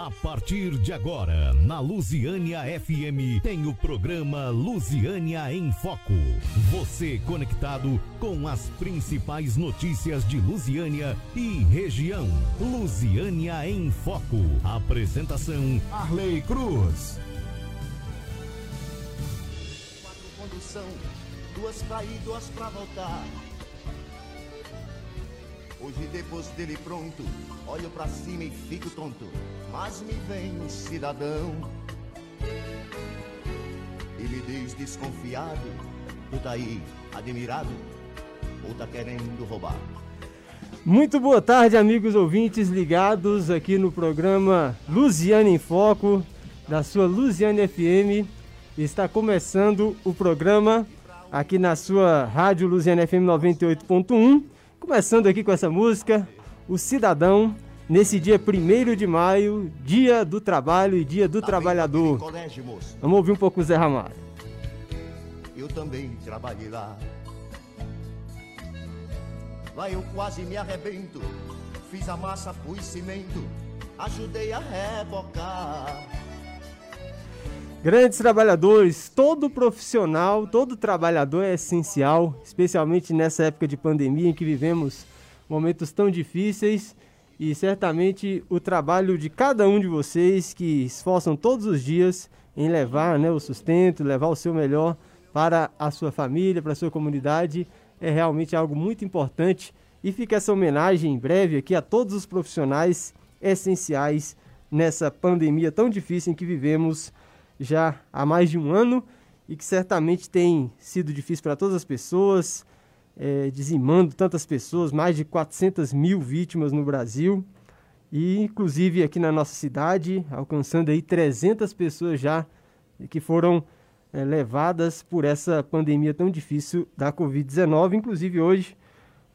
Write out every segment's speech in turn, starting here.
A partir de agora, na Lusiânia FM, tem o programa Lusiânia em Foco. Você conectado com as principais notícias de Lusiânia e região. Lusiânia em Foco. Apresentação: Arley Cruz. Quatro condução, duas pra ir, duas pra voltar. Hoje depois dele pronto, olho pra cima e fico tonto. Mas me vem um cidadão e me diz desconfiado: Tu tá aí admirado ou tá querendo roubar? Muito boa tarde, amigos ouvintes ligados aqui no programa Luziane em Foco, da sua Luziane FM. Está começando o programa aqui na sua Rádio Luziane FM 98.1. Começando aqui com essa música, O Cidadão, nesse dia 1 de maio, Dia do Trabalho e Dia do Tá Trabalhador. naquele colégio. Vamos ouvir um pouco o Zé Ramalho. Eu também trabalhei lá. Lá eu quase me arrebento. Fiz a massa, pus cimento. Ajudei a rebocar. Grandes trabalhadores, todo profissional, todo trabalhador é essencial, especialmente nessa época de pandemia em que vivemos momentos tão difíceis e certamente o trabalho de cada um de vocês que esforçam todos os dias em levar né, o sustento, levar o seu melhor para a sua família, para a sua comunidade, é realmente algo muito importante. E fica essa homenagem em breve aqui a todos os profissionais essenciais nessa pandemia tão difícil em que vivemos já há mais de um ano e que certamente tem sido difícil para todas as pessoas, eh, dizimando tantas pessoas, mais de 400 mil vítimas no Brasil e inclusive aqui na nossa cidade, alcançando aí 300 pessoas já que foram eh, levadas por essa pandemia tão difícil da Covid-19, inclusive hoje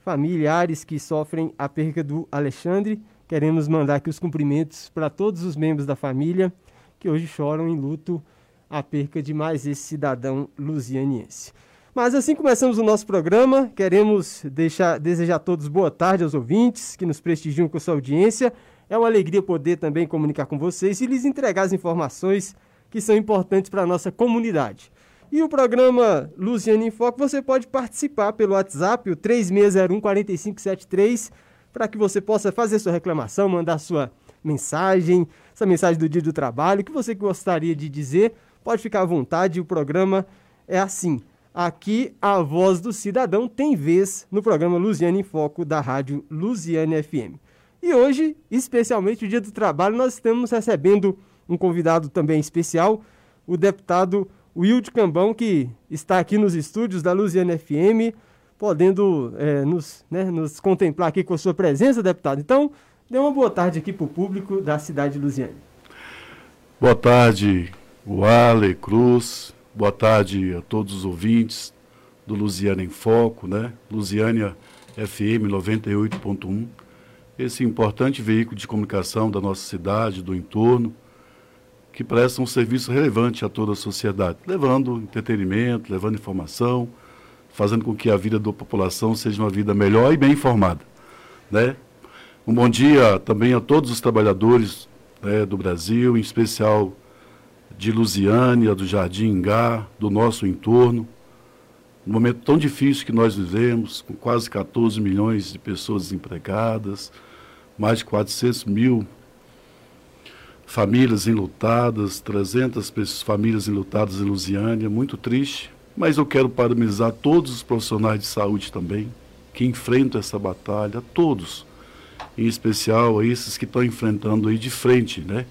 familiares que sofrem a perca do Alexandre. Queremos mandar aqui os cumprimentos para todos os membros da família que hoje choram em luto a perca de mais esse cidadão lusianiense. Mas assim começamos o nosso programa, queremos deixar, desejar a todos boa tarde aos ouvintes que nos prestigiam com sua audiência. É uma alegria poder também comunicar com vocês e lhes entregar as informações que são importantes para a nossa comunidade. E o programa Luciano em Foco, você pode participar pelo WhatsApp, o 3601-4573, para que você possa fazer sua reclamação, mandar sua mensagem, essa mensagem do dia do trabalho, o que você gostaria de dizer, pode ficar à vontade, o programa é assim. Aqui a voz do cidadão tem vez no programa Luziane em Foco da rádio Luziane FM. E hoje, especialmente o dia do trabalho, nós estamos recebendo um convidado também especial, o deputado Wilde Cambão, que está aqui nos estúdios da Luziane FM, podendo eh, nos, né, nos contemplar aqui com a sua presença, deputado. Então, dê uma boa tarde aqui para o público da cidade de Luziane. Boa tarde, Wale Cruz. Boa tarde a todos os ouvintes do Lusiana em Foco, né? Lusiânia FM 98.1. Esse importante veículo de comunicação da nossa cidade, do entorno, que presta um serviço relevante a toda a sociedade, levando entretenimento, levando informação, fazendo com que a vida da população seja uma vida melhor e bem informada, né? Um bom dia também a todos os trabalhadores né, do Brasil, em especial de Lusiânia, do Jardim Ingá, do nosso entorno. Um momento tão difícil que nós vivemos, com quase 14 milhões de pessoas desempregadas, mais de 400 mil famílias enlutadas, 300 pessoas, famílias enlutadas em Lusiânia, muito triste. Mas eu quero parabenizar todos os profissionais de saúde também, que enfrentam essa batalha, todos em especial esses que estão enfrentando aí de frente, né?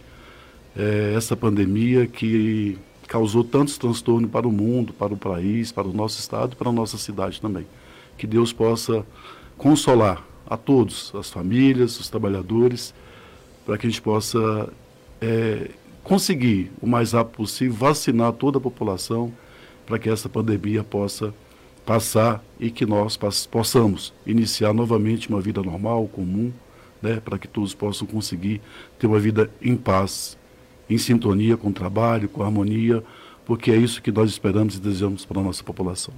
É, essa pandemia que causou tantos transtornos para o mundo, para o país, para o nosso estado para a nossa cidade também. Que Deus possa consolar a todos, as famílias, os trabalhadores, para que a gente possa é, conseguir o mais rápido possível vacinar toda a população para que essa pandemia possa passar e que nós possamos iniciar novamente uma vida normal, comum, né, para que todos possam conseguir ter uma vida em paz, em sintonia com o trabalho, com a harmonia, porque é isso que nós esperamos e desejamos para a nossa população.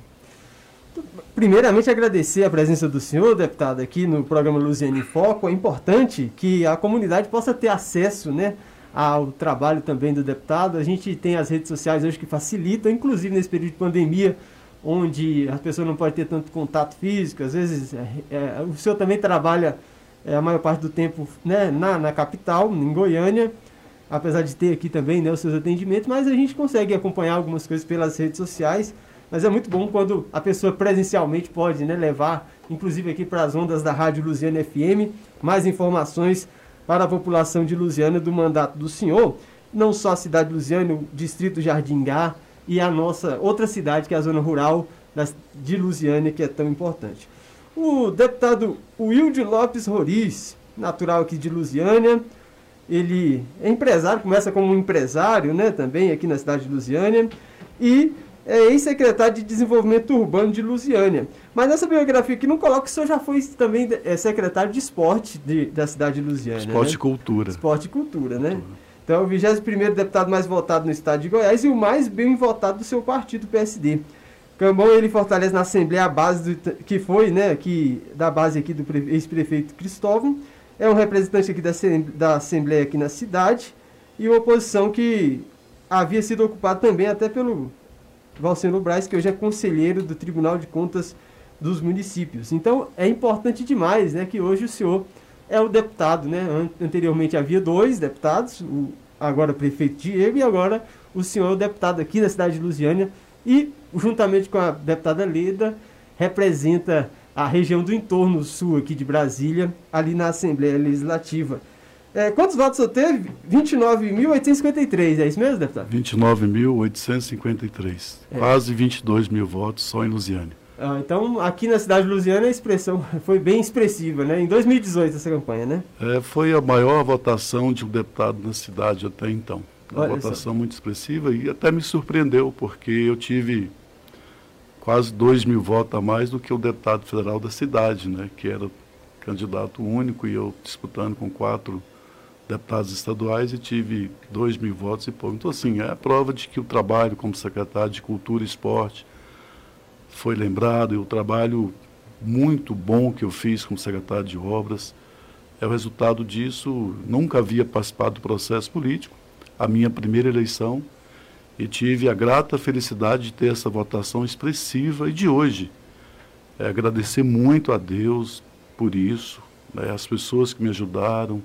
Primeiramente, agradecer a presença do senhor, deputado, aqui no programa Luziane em Foco. É importante que a comunidade possa ter acesso né, ao trabalho também do deputado. A gente tem as redes sociais hoje que facilitam, inclusive nesse período de pandemia, onde as pessoas não podem ter tanto contato físico. Às vezes, é, é, o senhor também trabalha é, a maior parte do tempo né, na, na capital, em Goiânia, apesar de ter aqui também né, os seus atendimentos, mas a gente consegue acompanhar algumas coisas pelas redes sociais. Mas é muito bom quando a pessoa presencialmente pode né, levar, inclusive aqui para as ondas da Rádio Luziana FM, mais informações para a população de Lusiana do mandato do senhor, não só a cidade de Lusiana, o distrito Jardingá e a nossa outra cidade, que é a zona rural de Lusiana, que é tão importante. O deputado Wilde Lopes Roriz, natural aqui de Lusiânia, ele é empresário, começa como um empresário, né, também aqui na cidade de Lusiânia, e é ex-secretário de Desenvolvimento Urbano de Lusiânia. Mas nessa biografia aqui não coloca que o senhor já foi também é, secretário de esporte de, da cidade de Lusiânia. Esporte né? e cultura. Esporte e cultura, né? Então, o 21 deputado mais votado no estado de Goiás e o mais bem votado do seu partido, PSD. Cambão, ele fortalece na Assembleia a base do, que foi, né, que, da base aqui do ex-prefeito Cristóvão. É um representante aqui da, da Assembleia aqui na cidade e uma posição que havia sido ocupada também até pelo Valceno Braz, que hoje é conselheiro do Tribunal de Contas dos Municípios. Então é importante demais né, que hoje o senhor é o deputado. Né? Anteriormente havia dois deputados, o agora o prefeito Diego e agora o senhor é o deputado aqui da cidade de Lusiânia e, juntamente com a deputada Leda, representa a região do entorno sul aqui de Brasília, ali na Assembleia Legislativa. É, quantos votos você teve? 29.853, é isso mesmo, deputado? 29.853. É. Quase 22 mil votos só em Lusiânia. Ah, então, aqui na cidade de Lusiana, a expressão foi bem expressiva, né? Em 2018, essa campanha, né? É, foi a maior votação de um deputado na cidade até então. Uma Olha votação só. muito expressiva e até me surpreendeu, porque eu tive quase 2 mil votos a mais do que o deputado federal da cidade, né? Que era candidato único e eu disputando com quatro deputados estaduais e tive dois mil votos e pouco. Então, assim, é a prova de que o trabalho como secretário de Cultura e Esporte foi lembrado e o trabalho muito bom que eu fiz como secretário de Obras é o resultado disso. Nunca havia participado do processo político, a minha primeira eleição, e tive a grata felicidade de ter essa votação expressiva e de hoje. É, agradecer muito a Deus por isso, né, as pessoas que me ajudaram,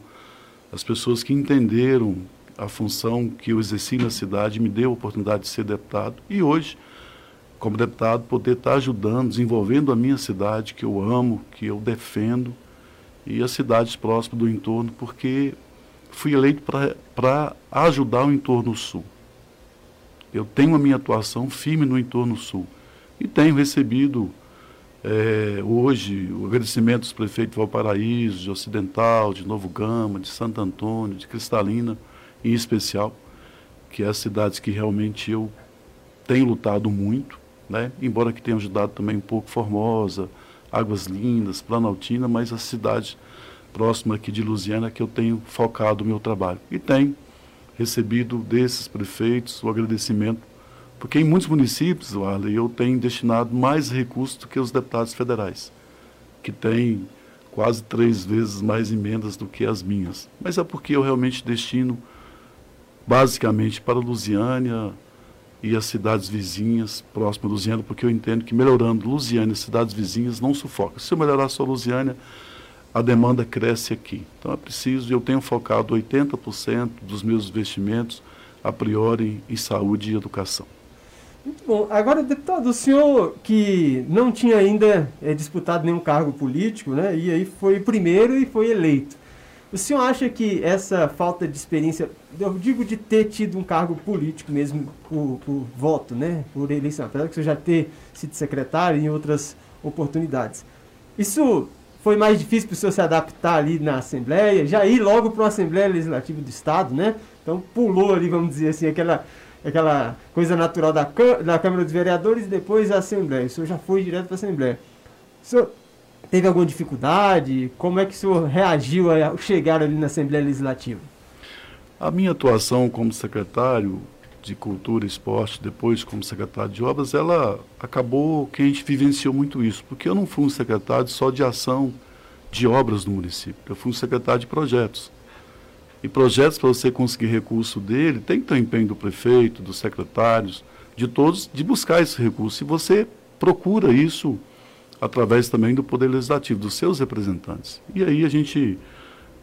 as pessoas que entenderam a função que eu exerci na cidade, me deu a oportunidade de ser deputado. E hoje, como deputado, poder estar ajudando, desenvolvendo a minha cidade, que eu amo, que eu defendo, e as cidades próximas do entorno, porque fui eleito para ajudar o entorno sul. Eu tenho a minha atuação firme no entorno sul. E tenho recebido é, hoje, o agradecimento dos prefeitos de Valparaíso, de Ocidental, de Novo Gama, de Santo Antônio, de Cristalina, em especial, que é as cidades que realmente eu tenho lutado muito, né? embora que tenha ajudado também um pouco Formosa, Águas Lindas, Planaltina, mas a cidade próxima aqui de Lusiana que eu tenho focado o meu trabalho. E tenho recebido desses prefeitos o agradecimento porque em muitos municípios, Arley, eu tenho destinado mais recursos do que os deputados federais, que têm quase três vezes mais emendas do que as minhas. Mas é porque eu realmente destino basicamente para Lusiânia e as cidades vizinhas próximas de Lusiânia, porque eu entendo que melhorando Lusiânia e cidades vizinhas não sufoca. Se eu melhorar só Lusiânia, a demanda cresce aqui. Então é preciso, eu tenho focado 80% dos meus investimentos a priori em saúde e educação. Muito bom. Agora, deputado, o senhor que não tinha ainda é, disputado nenhum cargo político, né? E aí foi primeiro e foi eleito. O senhor acha que essa falta de experiência, eu digo de ter tido um cargo político mesmo por, por voto, né? Por eleição, apesar que o senhor já ter sido secretário em outras oportunidades. Isso foi mais difícil para o senhor se adaptar ali na Assembleia, já ir logo para uma Assembleia Legislativa do Estado, né? Então pulou ali, vamos dizer assim, aquela aquela coisa natural da, da Câmara dos Vereadores e depois a Assembleia. O senhor já foi direto para a Assembleia. O senhor teve alguma dificuldade? Como é que o senhor reagiu ao chegar ali na Assembleia Legislativa? A minha atuação como secretário de Cultura e Esporte, depois como secretário de Obras, ela acabou que a gente vivenciou muito isso, porque eu não fui um secretário só de ação de obras no município, eu fui um secretário de projetos. E projetos para você conseguir recurso dele, tem que ter o empenho do prefeito, dos secretários, de todos, de buscar esse recurso. E você procura isso através também do Poder Legislativo, dos seus representantes. E aí a gente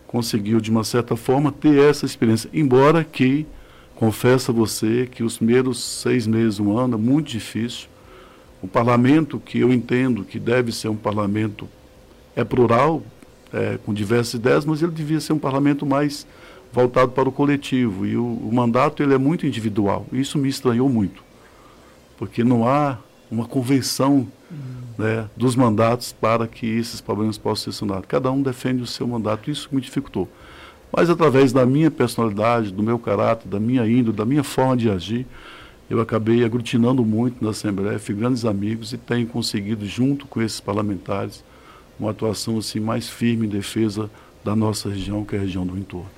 conseguiu, de uma certa forma, ter essa experiência. Embora que, confesso a você, que os primeiros seis meses, um ano, é muito difícil. O parlamento, que eu entendo que deve ser um parlamento, é plural, é, com diversas ideias, mas ele devia ser um parlamento mais voltado para o coletivo. E o, o mandato ele é muito individual. Isso me estranhou muito, porque não há uma convenção uhum. né, dos mandatos para que esses problemas possam ser sanados. Cada um defende o seu mandato, isso me dificultou. Mas através da minha personalidade, do meu caráter, da minha índole, da minha forma de agir, eu acabei aglutinando muito na Assembleia, fui grandes amigos e tenho conseguido, junto com esses parlamentares, uma atuação assim mais firme em defesa da nossa região, que é a região do entorno.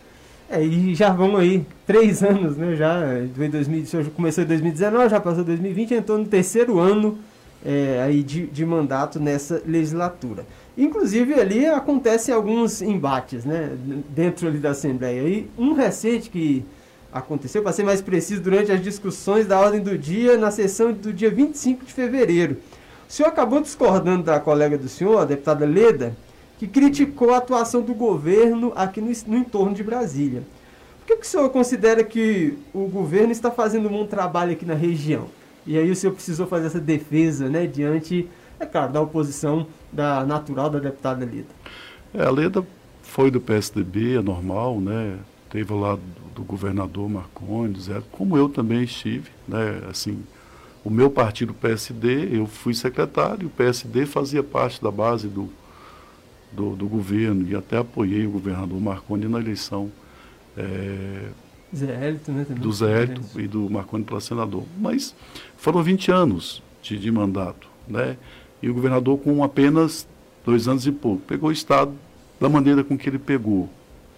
É, e já vamos aí, três anos, né? Já, 2000, começou em 2019, já passou 2020, entrou no terceiro ano é, aí de, de mandato nessa legislatura. Inclusive ali acontecem alguns embates, né? Dentro ali da Assembleia. E um recente que aconteceu, para ser mais preciso, durante as discussões da ordem do dia, na sessão do dia 25 de fevereiro. O senhor acabou discordando da colega do senhor, a deputada Leda, que criticou a atuação do governo aqui no, no entorno de Brasília. Por que, que o senhor considera que o governo está fazendo um bom trabalho aqui na região? E aí o senhor precisou fazer essa defesa, né, diante, é claro, da oposição da natural da deputada Leda. É, a Leda foi do PSDB, é normal, né? Teve lá do, do governador Marcondes, é, como eu também estive, né? Assim, o meu partido PSD, eu fui secretário, o PSD fazia parte da base do, do, do, governo e até apoiei o governador Marconi na eleição é, Zé Hélito, né, do Zé Hélito e do Marconi para senador. Mas foram 20 anos de, de mandato, né? E o governador com apenas dois anos e pouco pegou o Estado da maneira com que ele pegou,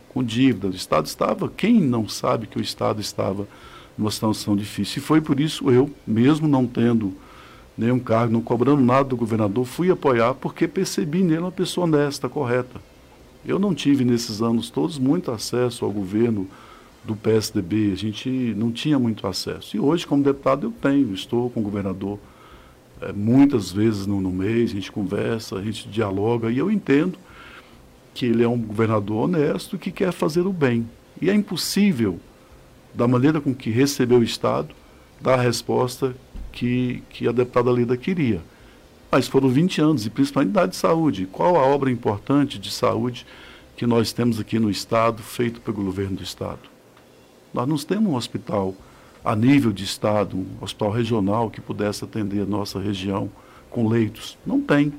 com dívida. O Estado estava, quem não sabe que o Estado estava numa situação difícil? E foi por isso eu, mesmo não tendo nenhum cargo, não cobrando nada do governador, fui apoiar porque percebi nele uma pessoa honesta, correta. Eu não tive nesses anos todos muito acesso ao governo do PSDB, a gente não tinha muito acesso. E hoje, como deputado, eu tenho, estou com o governador é, muitas vezes no, no mês, a gente conversa, a gente dialoga, e eu entendo que ele é um governador honesto que quer fazer o bem. E é impossível, da maneira com que recebeu o Estado, dar a resposta que, que a deputada Lida queria. Mas foram 20 anos, e principalmente da de saúde. Qual a obra importante de saúde que nós temos aqui no Estado, feito pelo governo do Estado? Nós não temos um hospital a nível de Estado, um hospital regional que pudesse atender a nossa região com leitos. Não tem.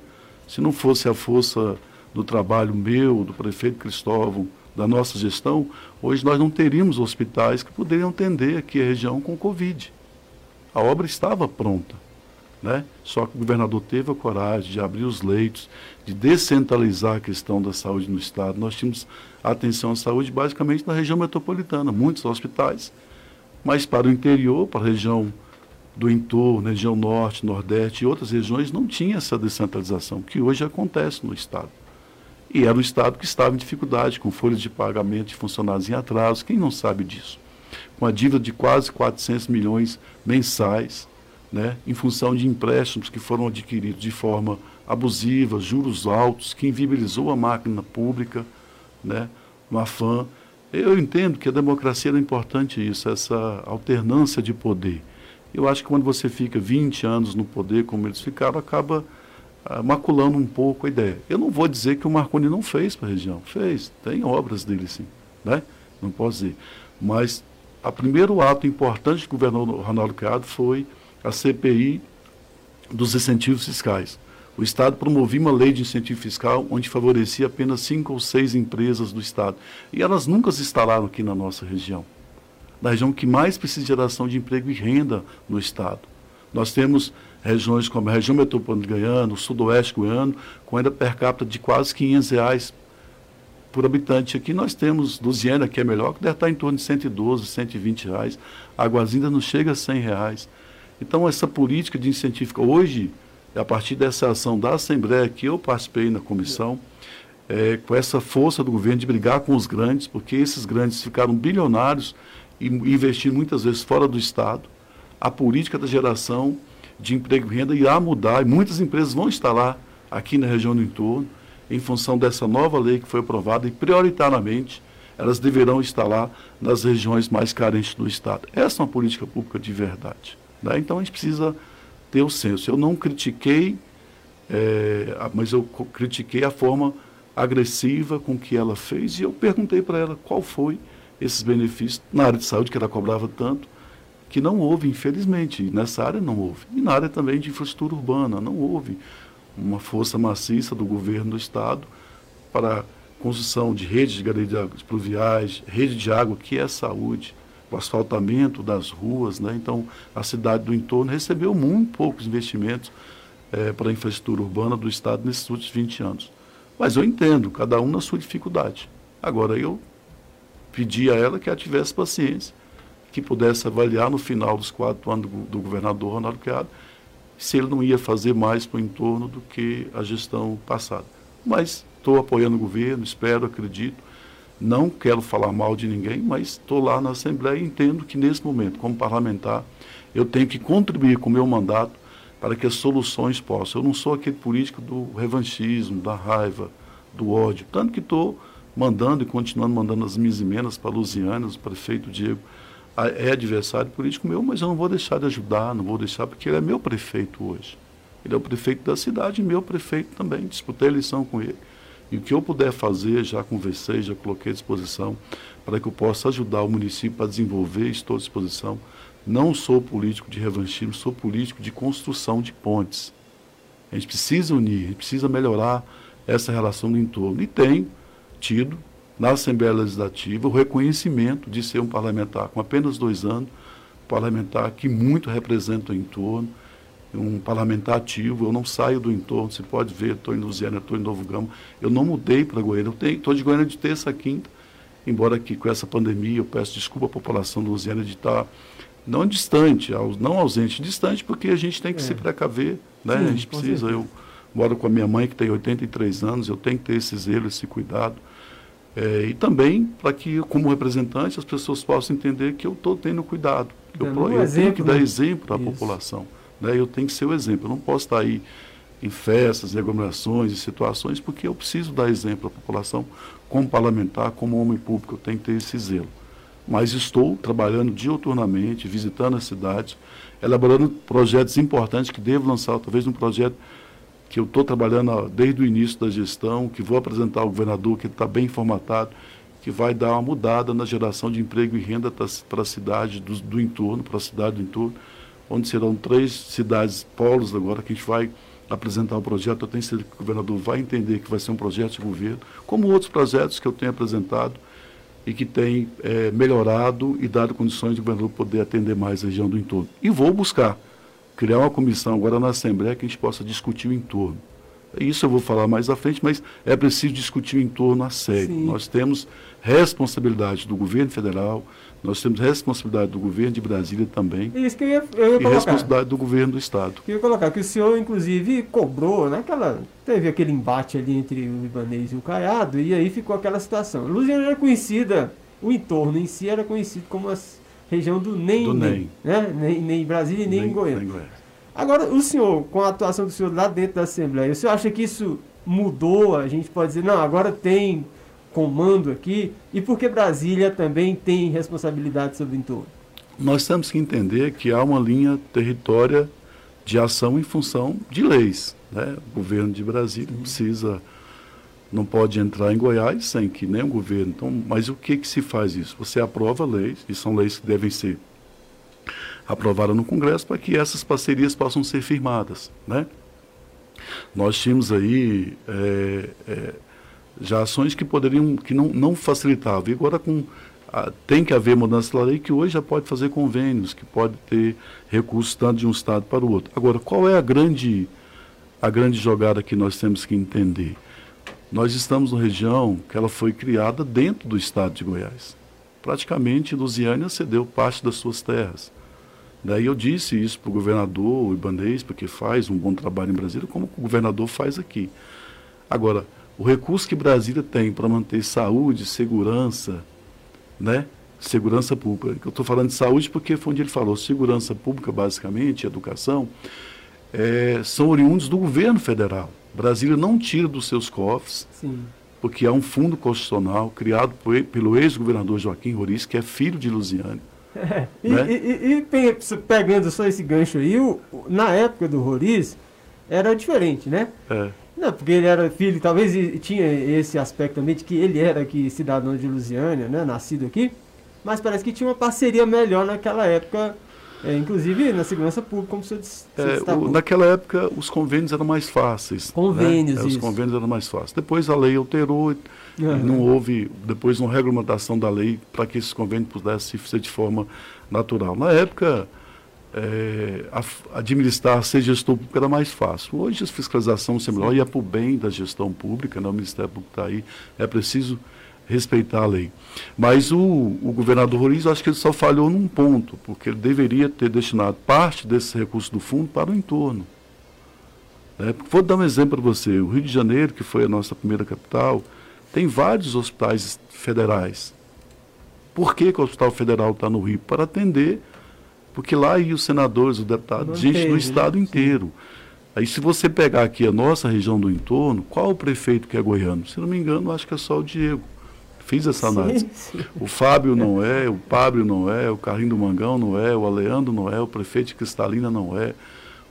Se não fosse a força do trabalho meu, do prefeito Cristóvão, da nossa gestão, hoje nós não teríamos hospitais que poderiam atender aqui a região com Covid. A obra estava pronta. Né? Só que o governador teve a coragem de abrir os leitos, de descentralizar a questão da saúde no Estado. Nós tínhamos atenção à saúde basicamente na região metropolitana, muitos hospitais, mas para o interior, para a região do entorno, região norte, nordeste e outras regiões, não tinha essa descentralização, que hoje acontece no Estado. E era o Estado que estava em dificuldade, com folhas de pagamento de funcionários em atraso. Quem não sabe disso? Com a dívida de quase 400 milhões mensais, né, em função de empréstimos que foram adquiridos de forma abusiva, juros altos, que inviabilizou a máquina pública, né, no afã. Eu entendo que a democracia é importante isso, essa alternância de poder. Eu acho que quando você fica 20 anos no poder, como eles ficaram, acaba ah, maculando um pouco a ideia. Eu não vou dizer que o Marconi não fez para a região. Fez, tem obras dele sim. Né? Não posso dizer. Mas o primeiro ato importante do governador Ronaldo Caiado foi a CPI dos incentivos fiscais. O Estado promovia uma lei de incentivo fiscal onde favorecia apenas cinco ou seis empresas do Estado. E elas nunca se instalaram aqui na nossa região. Na região que mais precisa de geração de emprego e renda no Estado. Nós temos regiões como a região metropolitana de Goiânia, o sudoeste goiano, com renda per capita de quase 500 reais por habitante. Aqui nós temos Luziana, que é melhor, que deve estar em torno de 112, 120 reais. Aguazinda não chega a 100 reais. Então, essa política de incentivo, hoje, a partir dessa ação da Assembleia, que eu participei na comissão, é, com essa força do governo de brigar com os grandes, porque esses grandes ficaram bilionários e investindo muitas vezes fora do Estado. A política da geração de emprego e renda irá mudar e muitas empresas vão instalar aqui na região do entorno em função dessa nova lei que foi aprovada e prioritariamente elas deverão instalar nas regiões mais carentes do Estado. Essa é uma política pública de verdade. Né? Então a gente precisa ter o senso. Eu não critiquei, é, mas eu critiquei a forma agressiva com que ela fez e eu perguntei para ela qual foi esses benefícios na área de saúde que ela cobrava tanto, que não houve, infelizmente. Nessa área não houve. E na área também de infraestrutura urbana, não houve uma força maciça do governo do Estado para construção de redes de galerias pluviais, rede de água, que é saúde, o asfaltamento das ruas. Né? Então, a cidade do entorno recebeu muito poucos investimentos é, para a infraestrutura urbana do Estado nesses últimos 20 anos. Mas eu entendo, cada um na sua dificuldade. Agora, eu pedi a ela que ela tivesse paciência, que pudesse avaliar no final dos quatro anos do, do governador Ronaldo Caiado se ele não ia fazer mais para o entorno do que a gestão passada. Mas estou apoiando o governo, espero, acredito. Não quero falar mal de ninguém, mas estou lá na Assembleia e entendo que nesse momento, como parlamentar, eu tenho que contribuir com o meu mandato para que as soluções possam. Eu não sou aquele político do revanchismo, da raiva, do ódio. Tanto que estou mandando e continuando mandando as minhas emendas para Lusiana, o prefeito Diego é adversário político meu, mas eu não vou deixar de ajudar, não vou deixar, porque ele é meu prefeito hoje. Ele é o prefeito da cidade, meu prefeito também. Disputei a eleição com ele. E o que eu puder fazer, já conversei, já coloquei à disposição, para que eu possa ajudar o município a desenvolver, estou à disposição. Não sou político de revanchismo, sou político de construção de pontes. A gente precisa unir, a gente precisa melhorar essa relação do entorno. E tenho tido na Assembleia Legislativa o reconhecimento de ser um parlamentar com apenas dois anos, parlamentar que muito representa o entorno, um parlamentar ativo. Eu não saio do entorno, você pode ver, estou em Luziana, estou em Novo Gama. Eu não mudei para Goiânia, eu estou de Goiânia de terça a quinta, embora que com essa pandemia eu peço desculpa à população de Luziana de estar não distante, não ausente, distante, porque a gente tem que é. se precaver, né? Sim, a gente precisa. Eu moro com a minha mãe que tem 83 anos, eu tenho que ter esse zelo, esse cuidado. É, e também para que, como representante, as pessoas possam entender que eu estou tendo cuidado. Eu, eu, eu exemplo, tenho que dar né? exemplo à população. Né? Eu tenho que ser o exemplo. Eu não posso estar aí em festas, em aglomerações, em situações, porque eu preciso dar exemplo à população, como parlamentar, como homem público, eu tenho que ter esse zelo. Mas estou trabalhando diuturnamente, visitando as cidades, elaborando projetos importantes que devo lançar, talvez um projeto que eu estou trabalhando desde o início da gestão, que vou apresentar ao governador, que está bem formatado, que vai dar uma mudada na geração de emprego e renda para a cidade do, do entorno, para a cidade do entorno, onde serão três cidades polos agora que a gente vai apresentar o projeto. Eu tenho certeza que o governador vai entender que vai ser um projeto de governo, como outros projetos que eu tenho apresentado e que tem é, melhorado e dado condições de o governador poder atender mais a região do entorno. E vou buscar criar uma comissão agora na Assembleia que a gente possa discutir o entorno. Isso eu vou falar mais à frente, mas é preciso discutir o entorno a sério. Sim. Nós temos responsabilidade do governo federal, nós temos responsabilidade do governo de Brasília também. Isso que eu ia, eu ia e responsabilidade do governo do Estado. Eu ia colocar, que o senhor, inclusive, cobrou, naquela. Né, teve aquele embate ali entre o Ibanês e o Caiado, e aí ficou aquela situação. Luziana era conhecida, o entorno em si era conhecido como as região do NEM, do NEM. Né? nem, nem em Brasília e nem, nem em Goiânia. Nem Agora, o senhor, com a atuação do senhor lá dentro da Assembleia, o senhor acha que isso mudou? A gente pode dizer, não, agora tem comando aqui, e porque Brasília também tem responsabilidade sobre o entorno? Nós temos que entender que há uma linha territória de ação em função de leis. Né? O governo de Brasília precisa não pode entrar em Goiás sem que nenhum governo. Então, mas o que, que se faz isso? Você aprova leis, e são leis que devem ser aprovadas no Congresso para que essas parcerias possam ser firmadas. Né? Nós tínhamos aí é, é, já ações que poderiam, que não, não facilitavam. E agora com, a, tem que haver mudança na lei que hoje já pode fazer convênios, que pode ter recursos tanto de um estado para o outro. Agora, qual é a grande, a grande jogada que nós temos que entender? Nós estamos numa região que ela foi criada dentro do estado de Goiás. Praticamente, Lusiânia cedeu parte das suas terras. Daí eu disse isso para o governador Ibanez, porque faz um bom trabalho em Brasília, como o governador faz aqui. Agora, o recurso que Brasília tem para manter saúde, segurança, né? Segurança pública. Eu estou falando de saúde porque foi onde ele falou, segurança pública, basicamente, educação, é, são oriundos do governo federal. Brasília não tira dos seus cofres, Sim. porque há um fundo constitucional criado por, pelo ex-governador Joaquim Roriz, que é filho de Luziane. É, e, Né? e- e- e pe- pegando só esse gancho aí, o- na época do Roriz era diferente, né? É, Não, porque ele era filho, talvez e- tinha esse aspecto também de que ele era aqui cidadão de Lusiânia, né, nascido aqui, mas parece que tinha uma parceria melhor naquela época, é, inclusive na segurança pública, como o senhor disse. É, o- naquela época, os convênios eram mais fáceis. Convênios, né? É, Os convênios eram mais fáceis. Depois a lei alterou, e Aham. não houve, depois uma regulamentação da lei para que esses convênios pudessem ser de forma natural. Na época, é, a administrar, ser gestor público era mais fácil. Hoje a fiscalização é melhor e é para o bem da gestão pública, né? o Ministério Público está aí, é preciso respeitar a lei. Mas o, o governador Roriz, acho que ele só falhou num ponto, porque ele deveria ter destinado parte desses recursos do fundo para o entorno. né? Vou dar um exemplo para você. O Rio de Janeiro, que foi a nossa primeira capital, tem vários hospitais federais. Por que, que o Hospital Federal está no Rio? Para atender, porque lá iam os senadores, os deputados, Não gente do né? estado Sim. inteiro. Aí se você pegar aqui a nossa região do entorno, qual o prefeito que é goiano? Se não me engano, acho que é só o Diego. Fiz essa análise. Sim, sim. O Fábio não é, o Pábio não é, o Carrinho do Mangão não é, o Aleandro não é, o prefeito de Cristalina não é,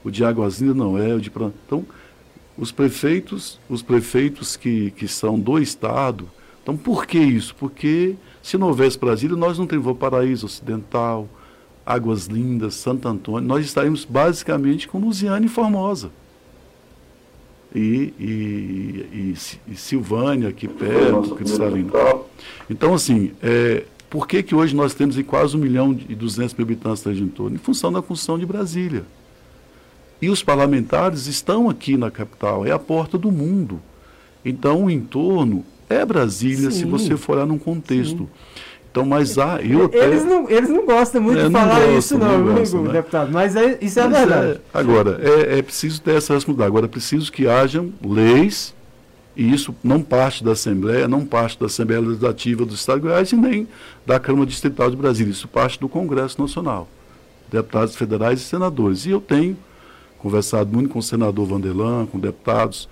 o de Águazinha não é, o de Pran- Então, os prefeitos, os prefeitos que, que são do Estado, então por que isso? Porque se não houvesse Brasília, nós não teríamos Paraíso Ocidental, Águas Lindas, Santo Antônio, nós estaríamos basicamente com Lusiane e Formosa. E, e, e, e Silvânia, aqui perto, Cristalina. Então, assim, é, por que, que hoje nós temos em quase 1 milhão e 200 mil habitantes da região em torno? Em função da função de Brasília. E os parlamentares estão aqui na capital, é a porta do mundo. Então, o entorno é Brasília, se Sim. você for olhar num contexto. Então, mas há. Eu até, Eles não, eles não gostam muito É, de falar gostam, isso, não, não amigo gostam, né? deputado. Mas é- isso é a Mas verdade. é- agora, é, é preciso ter essa responsabilidade. Agora, é preciso que hajam leis, e isso não parte da Assembleia, não parte da Assembleia Legislativa do Estado de Goiás e nem da Câmara Distrital de Brasília. Isso parte do Congresso Nacional, deputados federais e senadores. E eu tenho conversado muito com o senador Vanderlan, com deputados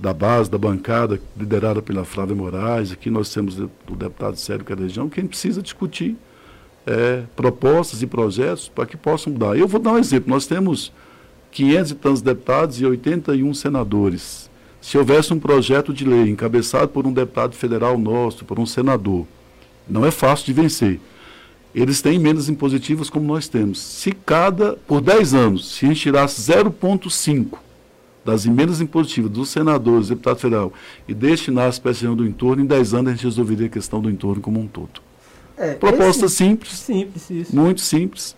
da base, da bancada, liderada pela Flávia Moraes. Aqui nós temos o deputado Sérgio Cadejão, que a gente precisa discutir é, propostas e projetos para que possam mudar. Eu vou dar um exemplo. Nós temos 500 e tantos deputados e 81 senadores. Se houvesse um projeto de lei encabeçado por um deputado federal nosso, por um senador, não é fácil de vencer. Eles têm emendas impositivas como nós temos. Se cada, por 10 anos, se a gente tirasse 0,5 das emendas impositivas dos senadores, deputado federal, e destinasse para a região do entorno, em 10 anos a gente resolveria a questão do entorno como um todo. É, Proposta esse- simples, Simples, isso. muito simples.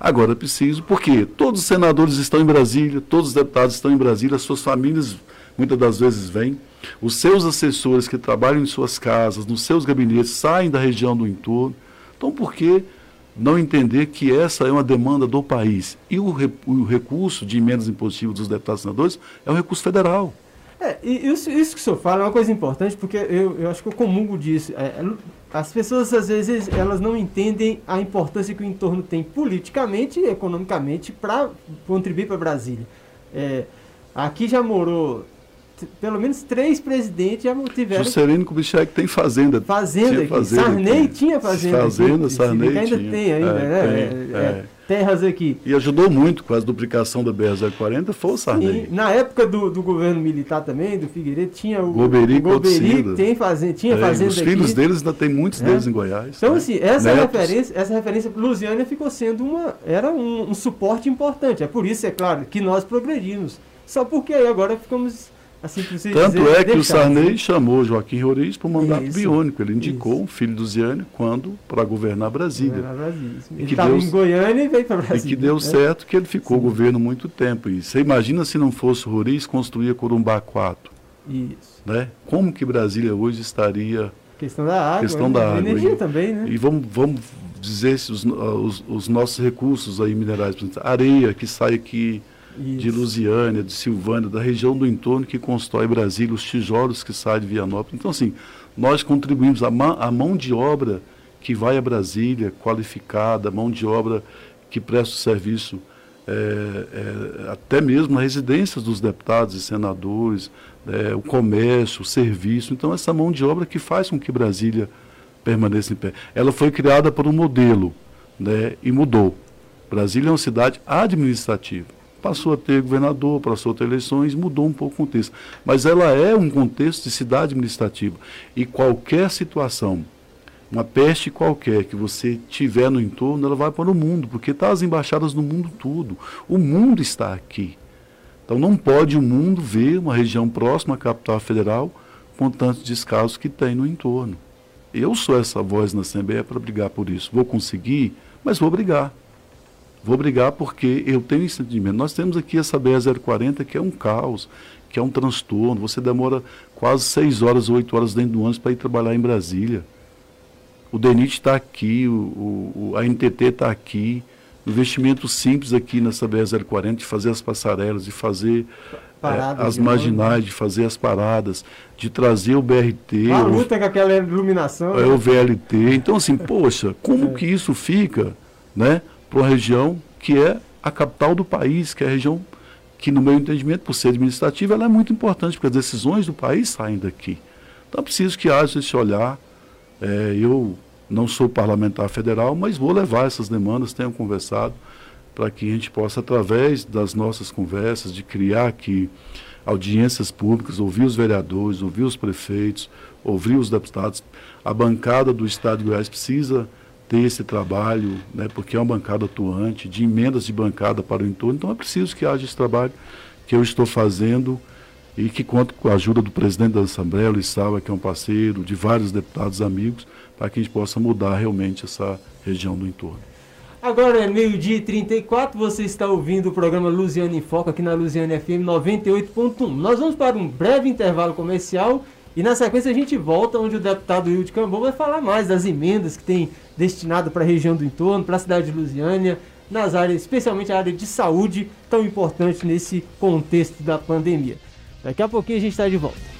Agora é preciso, porque todos os senadores estão em Brasília, todos os deputados estão em Brasília, as suas famílias muitas das vezes vêm, os seus assessores que trabalham em suas casas, nos seus gabinetes, saem da região do entorno. Então, por que não entender que essa é uma demanda do país? E o, o recurso de emendas impositivas dos deputados e senadores é um recurso federal. É, isso, isso que o senhor fala é uma coisa importante, porque eu, eu acho que eu comungo disso. É, é, as pessoas, às vezes, elas não entendem a importância que o entorno tem politicamente e economicamente para contribuir para Brasília. É, aqui já morou, pelo menos três presidentes já tiveram Juscelino Kubitschek tem fazenda. fazenda fazenda Sarney aqui. tinha fazenda Fazenda, aqui. Sarney ainda tinha. tem ainda, É, né? tem, É, é. é, terras aqui. E ajudou muito com a duplicação da BR-040, foi o Sarney. E na época do, do governo militar também, do Figueiredo, tinha o Goberi, o Goberi tem fazenda, tinha É, fazenda os aqui. filhos deles ainda tem muitos É. deles em Goiás. Então, né? assim, essa Netos. referência, essa referência Lusiânia ficou sendo uma. Era um, um suporte importante. É por isso, é claro, que nós progredimos. Só porque aí agora ficamos, assim, Tanto dizer, é que o Sarney né? chamou Joaquim Roriz para o mandato Isso, biônico. Ele indicou isso. um filho do Ziane quando para governar Brasília. Governar Brasília. Ele estava em Goiânia e veio para E Brasília. que deu né? certo que ele ficou Sim. governo muito tempo. E você imagina se não fosse o Roriz construir Corumbá 4, Isso. né? Como que Brasília hoje estaria... Questão da água. Questão né? da água, Energia e- também, né? E vamos, vamos dizer se os, os, os nossos recursos aí minerais, por exemplo, areia que sai aqui Isso. de Lusiânia, de Silvânia, da região do entorno que constrói Brasília, os tijolos que saem de Vianópolis. Então, assim, nós contribuímos, a, a mão de obra que vai a Brasília, qualificada, mão de obra que presta o serviço é, é, até mesmo nas residências dos deputados e senadores, é, o comércio, o serviço. Então, essa mão de obra que faz com que Brasília permaneça em pé. Ela foi criada por um modelo né, e mudou. Brasília é uma cidade administrativa. Passou a ter governador, passou a ter eleições, mudou um pouco o contexto. Mas ela é um contexto de cidade administrativa. E qualquer situação uma peste qualquer que você tiver no entorno, ela vai para o mundo, porque está as embaixadas no mundo todo. O mundo está aqui. Então não pode o mundo ver uma região próxima à capital federal com tantos descasos que tem no entorno. Eu sou essa voz na Assembleia para brigar por isso. Vou conseguir, mas vou brigar. Vou brigar porque eu tenho esse entendimento. Nós temos aqui essa BE-040 que é um caos, que é um transtorno. Você demora quase seis horas, oito horas dentro do ônibus para ir trabalhar em Brasília. O DENIT está aqui, o, o, a NTT está aqui. Investimento simples aqui nessa BR-040 de fazer as passarelas, de fazer é, as marginais, de fazer as paradas, de trazer o BRT. A luta o, com aquela iluminação. É, né? o VLT. Então, assim, poxa, como é. que isso fica né, para uma região que é a capital do país, que é a região que, no meu entendimento, por ser administrativa, ela é muito importante, porque as decisões do país saem daqui. Então, é preciso que haja esse olhar é, eu não sou parlamentar federal, mas vou levar essas demandas, tenho conversado, para que a gente possa, através das nossas conversas, de criar aqui audiências públicas, ouvir os vereadores, ouvir os prefeitos, ouvir os deputados. A bancada do Estado de Goiás precisa ter esse trabalho, né, porque é uma bancada atuante, de emendas de bancada para o entorno, então é preciso que haja esse trabalho que eu estou fazendo e que conta com a ajuda do presidente da Assembleia, Luiz Salva, que é um parceiro, de vários deputados amigos, para que a gente possa mudar realmente essa região do entorno. Agora é meio-dia e 34, você está ouvindo o programa Luziane em Foco aqui na Luziane FM 98.1. Nós vamos para um breve intervalo comercial e na sequência a gente volta onde o deputado Wilde Cambon vai falar mais das emendas que tem destinado para a região do entorno, para a cidade de Lusiânia, nas áreas, especialmente a área de saúde, tão importante nesse contexto da pandemia. Daqui a pouquinho a gente está de volta.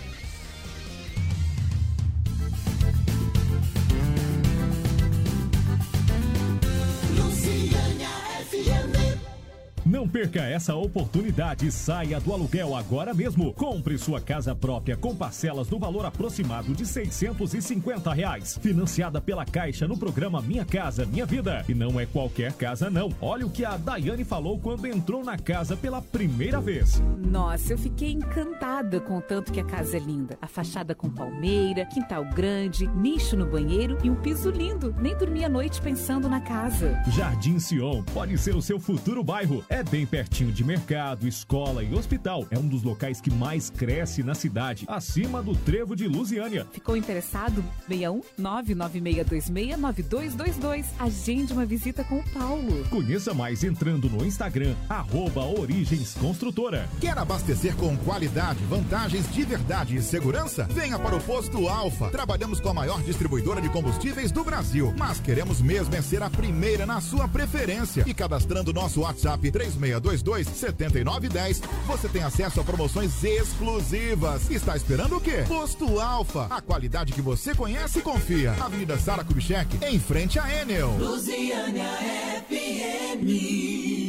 Não perca essa oportunidade. Saia do aluguel agora mesmo. Compre sua casa própria com parcelas no valor aproximado de 650 reais. Financiada pela Caixa no programa Minha Casa Minha Vida. E não é qualquer casa, não. Olha o que a Daiane falou quando entrou na casa pela primeira vez. Nossa, eu fiquei encantada com o tanto que a casa é linda. A fachada com palmeira, quintal grande, nicho no banheiro e um piso lindo. Nem dormi a noite pensando na casa. Jardim Sion pode ser o seu futuro bairro. É bem pertinho de mercado, escola e hospital. É um dos locais que mais cresce na cidade, acima do Trevo de Lusiânia. Ficou interessado? 61 996269222. Agende uma visita com o Paulo. Conheça mais entrando no Instagram, arroba Origens Construtora. Quer abastecer com qualidade, vantagens de verdade e segurança? Venha para o Posto Alfa. Trabalhamos com a maior distribuidora de combustíveis do Brasil, mas queremos mesmo é ser a primeira na sua preferência. E cadastrando nosso WhatsApp 3 3622 7910, você tem acesso a promoções exclusivas. Está esperando o quê? Posto Alfa, a qualidade que você conhece e confia. Avenida Sara Kubitschek, em frente a Enel. Luziânia FM.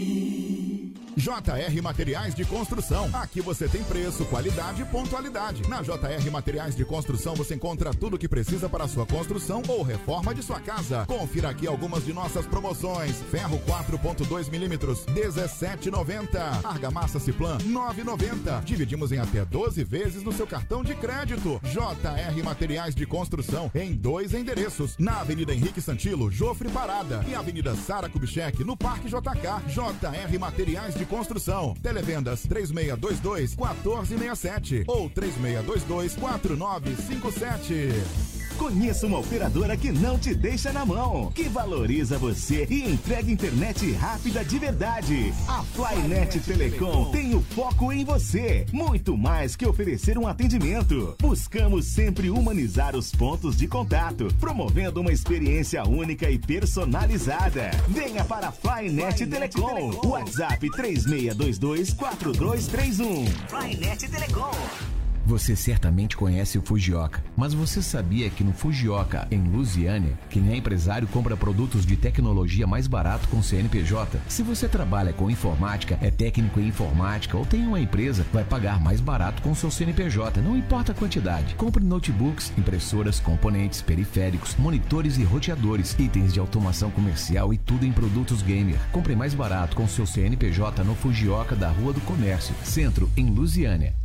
JR Materiais de Construção. Aqui você tem preço, qualidade e pontualidade. Na JR Materiais de Construção você encontra tudo o que precisa para sua construção ou reforma de sua casa. Confira aqui algumas de nossas promoções. Ferro 4.2 milímetros, 17,90. Argamassa Ciplan, 9,90. Dividimos em até 12 vezes no seu cartão de crédito. JR Materiais de Construção em dois endereços. Na Avenida Henrique Santilo, Jofre Parada e Avenida Sara Kubitschek, no Parque JK. JR Materiais de de construção. Televendas 3622 1467 ou 3622 4957. Conheça uma operadora que não te deixa na mão, que valoriza você e entrega internet rápida de verdade. A Flynet Telecom tem o foco em você, muito mais que oferecer um atendimento. Buscamos sempre humanizar os pontos de contato, promovendo uma experiência única e personalizada. Venha para a Flynet Telecom. WhatsApp 3622 4231. Flynet Telecom. Você certamente conhece o Fujioka, mas você sabia que no Fujioka, em Lusiânia, quem é empresário compra produtos de tecnologia mais barato com CNPJ? Se você trabalha com informática, é técnico em informática ou tem uma empresa, vai pagar mais barato com seu CNPJ, não importa a quantidade. Compre notebooks, impressoras, componentes, periféricos, monitores e roteadores, itens de automação comercial e tudo em produtos gamer. Compre mais barato com seu CNPJ no Fujioka da Rua do Comércio, Centro, em Lusiânia.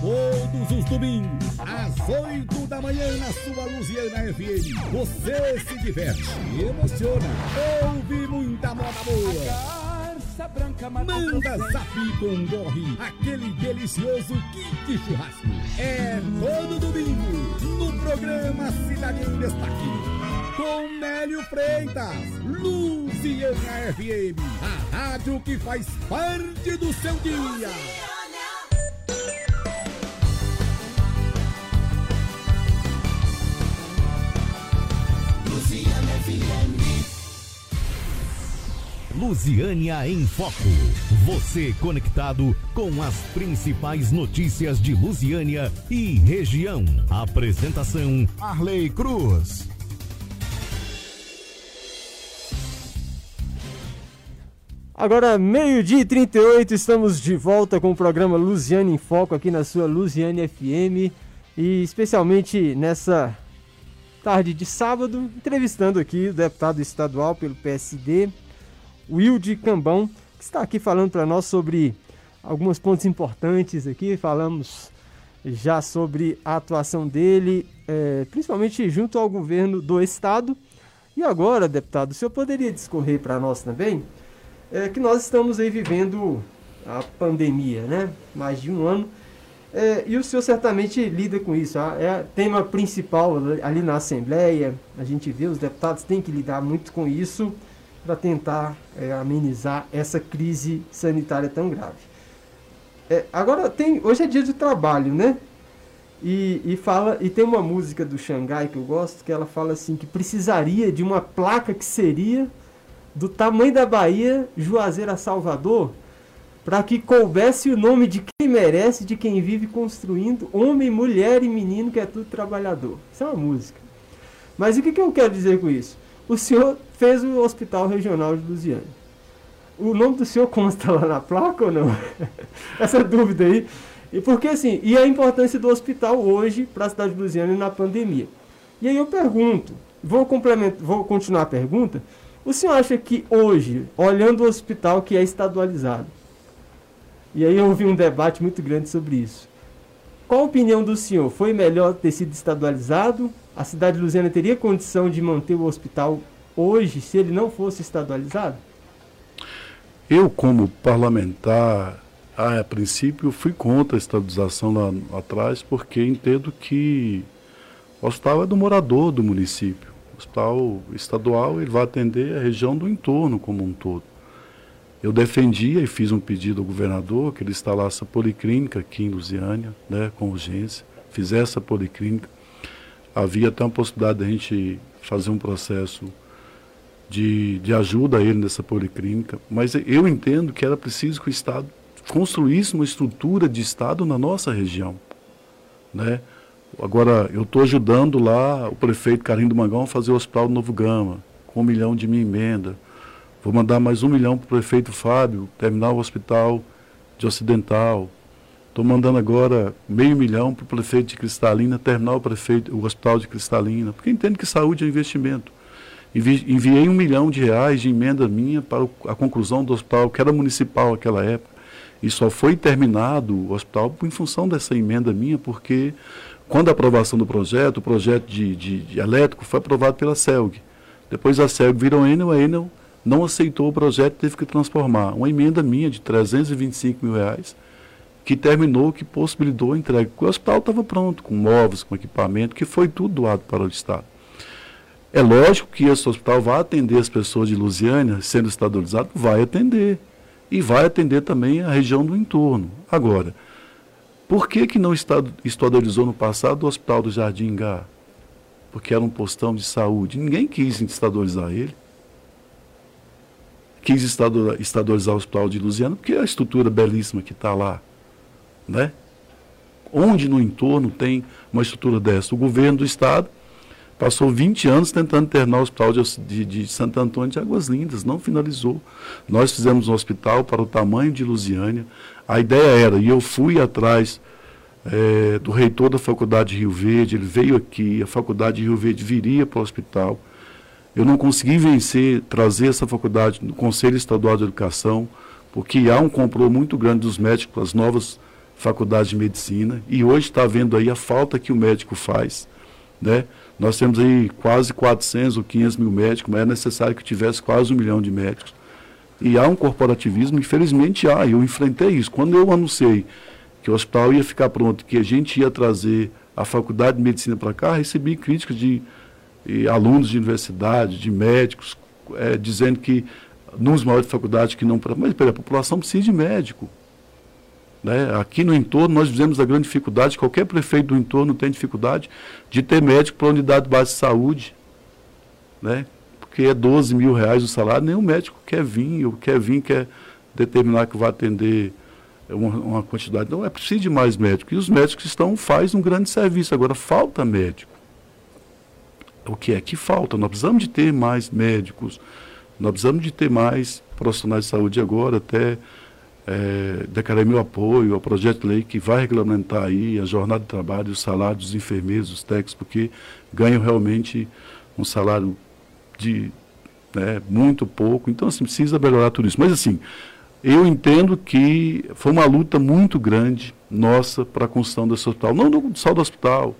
Todos os domingos, às 8 da manhã, na sua Luziana FM. Você se diverte, emociona, ouve muita moda boa. Manda zap com gorre, aquele delicioso kit churrasco. É todo domingo, no programa Cidade em Destaque. Com Nélio Freitas, Luziana FM, a rádio que faz parte do seu dia. Lusiânia em Foco. Você conectado com as principais notícias de Lusiânia e região. Apresentação: Arley Cruz. Agora, meio-dia e 38, estamos de volta com o programa Lusiane em Foco aqui na sua Lusiane FM. E especialmente nessa tarde de sábado, entrevistando aqui o deputado estadual pelo PSD, Wilde Cambão, que está aqui falando para nós sobre alguns pontos importantes aqui. Falamos já sobre a atuação dele, é, principalmente junto ao governo do estado. E agora, deputado, o senhor poderia discorrer para nós também é, que nós estamos aí vivendo a pandemia, né? Mais de um ano. É, e o senhor certamente lida com isso. Ah, é tema principal ali na Assembleia. A gente vê, os deputados têm que lidar muito com isso para tentar é, amenizar essa crise sanitária tão grave. É, agora tem, hoje é dia de trabalho, né? E, e fala e tem uma música do Xangai que eu gosto que ela fala assim que precisaria de uma placa que seria do tamanho da Bahia, Juazeiro a Salvador, para que coubesse o nome de quem merece, de quem vive construindo, homem, mulher e menino, que é tudo trabalhador. Isso é uma música. Mas o que, que eu quero dizer com isso? O senhor fez o Hospital Regional de Lusiana. O nome do senhor consta lá na placa ou não? Essa dúvida aí. E porque assim, e a importância do hospital hoje para a cidade de Lusiana na pandemia. E aí eu pergunto, vou complementar, vou continuar a pergunta. O senhor acha que hoje, olhando o hospital que é estadualizado, e aí eu ouvi um debate muito grande sobre isso. Qual a opinião do senhor? Foi melhor ter sido estadualizado? A cidade de Lusiana teria condição de manter o hospital hoje se ele não fosse estadualizado? Eu, como parlamentar, a princípio fui contra a estabilização lá atrás, porque entendo que o hospital é do morador do município. O hospital estadual ele vai atender a região do entorno como um todo. Eu defendia e fiz um pedido ao governador que ele instalasse a policlínica aqui em Lusiânia, né, com urgência, fizesse a policlínica. Havia até uma possibilidade de a gente fazer um processo de, de ajuda a ele nessa policlínica, mas eu entendo que era preciso que o Estado construísse uma estrutura de Estado na nossa região. Né? Agora, eu estou ajudando lá o prefeito Carinho do Mangão a fazer o Hospital do Novo Gama, com um milhão de minha emenda. Vou mandar mais um milhão para o prefeito Fábio terminar o hospital de Ocidental. Estou mandando agora meio milhão para o prefeito de Cristalina terminar o, prefeito, o hospital de Cristalina, porque entendo que saúde é investimento. Envi, enviei um milhão de reais de emenda minha para a conclusão do hospital, que era municipal naquela época, e só foi terminado o hospital em função dessa emenda minha, porque quando a aprovação do projeto, o projeto de, de, de elétrico foi aprovado pela CELG. Depois a CELG virou Enel, a Enel não aceitou o projeto teve que transformar uma emenda minha de 325 mil reais, que terminou, que possibilitou a entrega. O hospital estava pronto, com móveis, com equipamento, que foi tudo doado para o Estado. É lógico que esse hospital vai atender as pessoas de Lusiânia, sendo estadualizado, vai atender. E vai atender também a região do entorno. Agora, por que, que não estadualizou no passado o Hospital do Jardim Gá? Porque era um postão de saúde. Ninguém quis estadualizar ele. Quis estadualizar o Hospital de Lusiana, porque é a estrutura belíssima que está lá. Né? Onde no entorno tem uma estrutura dessa? O governo do Estado passou 20 anos tentando internar o Hospital de, de, de Santo Antônio de Águas Lindas, não finalizou. Nós fizemos um hospital para o tamanho de Lusiânia, a ideia era, e eu fui atrás é, do reitor da Faculdade de Rio Verde, ele veio aqui, a Faculdade de Rio Verde viria para o hospital. Eu não consegui vencer, trazer essa faculdade no Conselho Estadual de Educação, porque há um complô muito grande dos médicos as novas faculdades de medicina, e hoje está vendo aí a falta que o médico faz. Né? Nós temos aí quase 400 ou 500 mil médicos, mas é necessário que tivesse quase um milhão de médicos. E há um corporativismo, infelizmente há, eu enfrentei isso. Quando eu anunciei que o hospital ia ficar pronto, que a gente ia trazer a faculdade de medicina para cá, recebi críticas de, de alunos de universidade, de médicos, é, dizendo que nos maiores faculdades que não. Mas pera, a população precisa de médico. Né? Aqui no entorno nós vivemos a grande dificuldade, qualquer prefeito do entorno tem dificuldade de ter médico para a unidade base de saúde. Né? porque é 12 mil reais o salário, nenhum médico quer vir, ou quer vir, quer determinar que vai atender uma, uma quantidade. Não, é preciso de mais médicos. E os médicos estão, faz um grande serviço. Agora, falta médico. O que é que falta? Nós precisamos de ter mais médicos, nós precisamos de ter mais profissionais de saúde agora, até é, meu apoio ao projeto de lei que vai regulamentar aí a jornada de trabalho, os salários dos enfermeiros, dos técnicos, porque ganham realmente um salário de né, muito pouco. Então, assim, precisa melhorar tudo isso. Mas, assim, eu entendo que foi uma luta muito grande nossa para a construção desse hospital. Não só do hospital,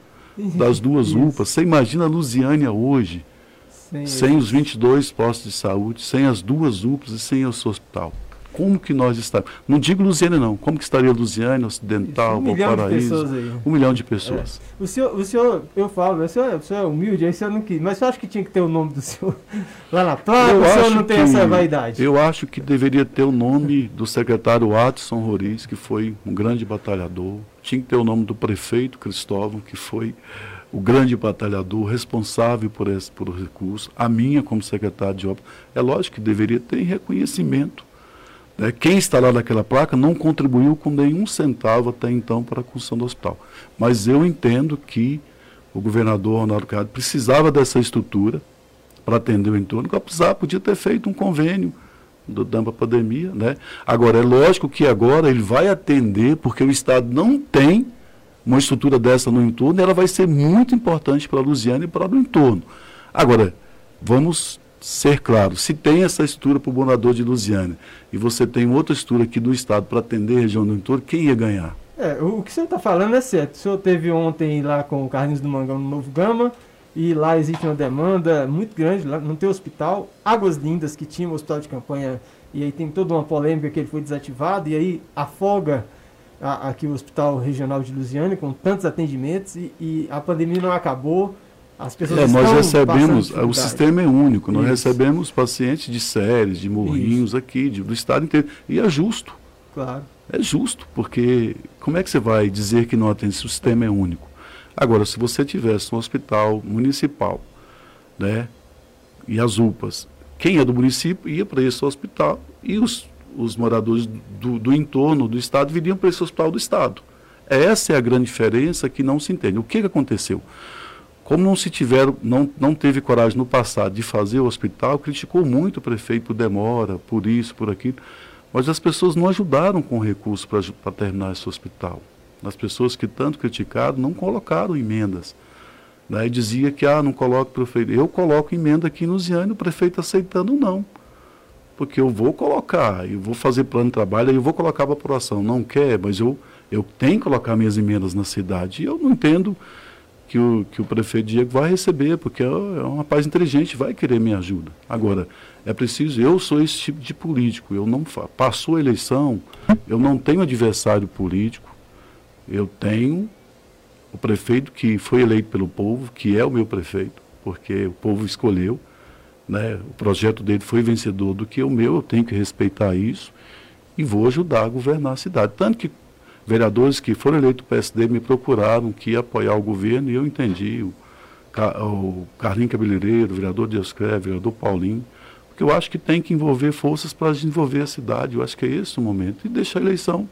das duas isso. UPAs. Você imagina a Lusiânia hoje, sem, sem os 22 postos de saúde, sem as duas UPAs e sem o seu hospital como que nós estamos. Não digo Lusiana, não. Como que estaria Lusiana, Ocidental, um Valparaíso? Um milhão de pessoas. É. O, senhor, o senhor, eu falo, o senhor, o senhor é humilde, aí o senhor não quis. Mas eu acho que tinha que ter o nome do senhor lá na placa, eu o senhor não tem que, essa vaidade? Eu acho que deveria ter o nome do secretário Watson Roriz, que foi um grande batalhador. Tinha que ter o nome do prefeito Cristóvão, que foi o grande batalhador responsável por esse por recurso, a minha como secretário de obra. É lógico que deveria ter reconhecimento né, quem está lá naquela placa não contribuiu com nenhum centavo até então para a construção do hospital. Mas eu entendo que o governador Ronaldo Caiado precisava dessa estrutura para atender o entorno, que precisava, podia ter feito um convênio do DAMPA pandemia, né? Agora, é lógico que agora ele vai atender, porque o Estado não tem uma estrutura dessa no entorno, e ela vai ser muito importante para a Lusiana e para o entorno. Agora, vamos ser claro, se tem essa estrutura para o morador de Lusiana e você tem outra estrutura aqui do Estado para atender a região do entorno, quem ia ganhar? É, o que o senhor está falando é certo. O senhor teve ontem lá com o Carlinhos do Mangão no Novo Gama e lá existe uma demanda muito grande, lá não tem hospital. Águas Lindas, que tinha um hospital de campanha, e aí tem toda uma polêmica que ele foi desativado, e aí afoga aqui o Hospital Regional de Lusiana com tantos atendimentos e, e a pandemia não acabou. As pessoas é, nós recebemos, o sistema é único, nós Isso. recebemos pacientes de séries, de morrinhos Isso. aqui, de, do estado inteiro. E é justo. Claro. É justo, porque como é que você vai dizer que não atende se o sistema é único? Agora, se você tivesse um hospital municipal, né, e as UPAs, quem é do município ia para esse hospital e os, os moradores do, do entorno do estado viriam para esse hospital do estado. Essa é a grande diferença que não se entende. O que, que aconteceu? Como não se tiver, não, não teve coragem no passado de fazer o hospital, criticou muito o prefeito por demora, por isso, por aquilo. Mas as pessoas não ajudaram com recursos para terminar esse hospital. As pessoas que tanto criticaram não colocaram emendas. Né? E dizia que, ah, não coloque prefeito. Eu coloco emenda aqui no Ziane, o prefeito aceitando não. Porque eu vou colocar, eu vou fazer plano de trabalho, eu vou colocar para a população. Não quer, mas eu, eu tenho que colocar minhas emendas na cidade. E eu não entendo que o, que o prefeito Diego vai receber, porque é, é um rapaz inteligente, vai querer minha ajuda. Agora, é preciso, eu sou esse tipo de político, eu não passou a eleição, eu não tenho adversário político, eu tenho o prefeito que foi eleito pelo povo, que é o meu prefeito, porque o povo escolheu, né, o projeto dele foi vencedor do que o meu, eu tenho que respeitar isso e vou ajudar a governar a cidade. Tanto que vereadores que foram eleitos do PSD me procuraram que ia apoiar o governo e eu entendi. O, o Carlinhos Cabeleireiro, o vereador Dias Creve, o vereador Paulinho, porque eu acho que tem que envolver forças para desenvolver a cidade. Eu acho que é esse o momento. E deixar a eleição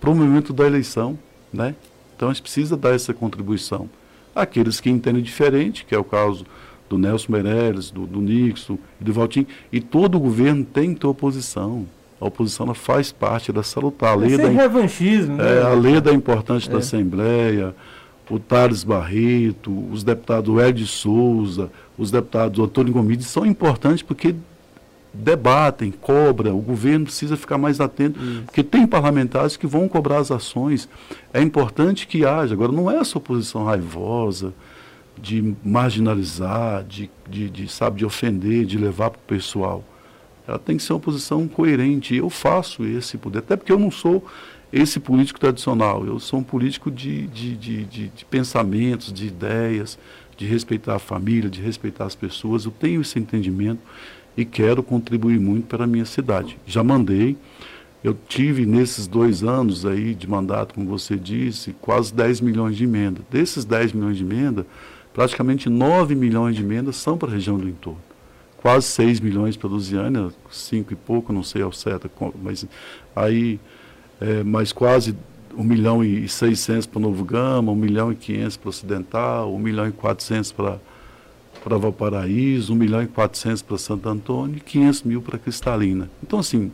para o momento da eleição. Né? Então a gente precisa dar essa contribuição. Aqueles que entendem diferente, que é o caso do Nelson Meirelles, do, do Nixon do Valtim, e todo o governo tem que ter oposição a oposição faz parte dessa luta. A lei, é da, revanchismo, né? é, a lei da importância é. da Assembleia, o Thales Barreto, os deputados Ed Souza, os deputados Antônio Gomes são importantes porque debatem, cobram, o governo precisa ficar mais atento, Isso. porque tem parlamentares que vão cobrar as ações. É importante que haja. Agora, não é essa oposição raivosa, de marginalizar, de, de, de sabe, de ofender, de levar para o pessoal ela tem que ser uma posição coerente. Eu faço esse poder, até porque eu não sou esse político tradicional, eu sou um político de, de, de, de, de pensamentos, de ideias, de respeitar a família, de respeitar as pessoas. Eu tenho esse entendimento e quero contribuir muito para a minha cidade. Já mandei, eu tive nesses dois anos aí de mandato, como você disse, quase 10 milhões de emenda. Desses 10 milhões de emenda, praticamente 9 milhões de emendas são para a região do entorno quase 6 milhões para Lusiânia, 5 e pouco, não sei ao certo, mas aí é, mais quase 1 milhão e 600 para Novo Gama, 1 milhão e 500 para Ocidental, 1 milhão e 400 para para Valparaíso, 1 milhão e 400 para Santo Antônio e 500 mil para Cristalina. Então, assim,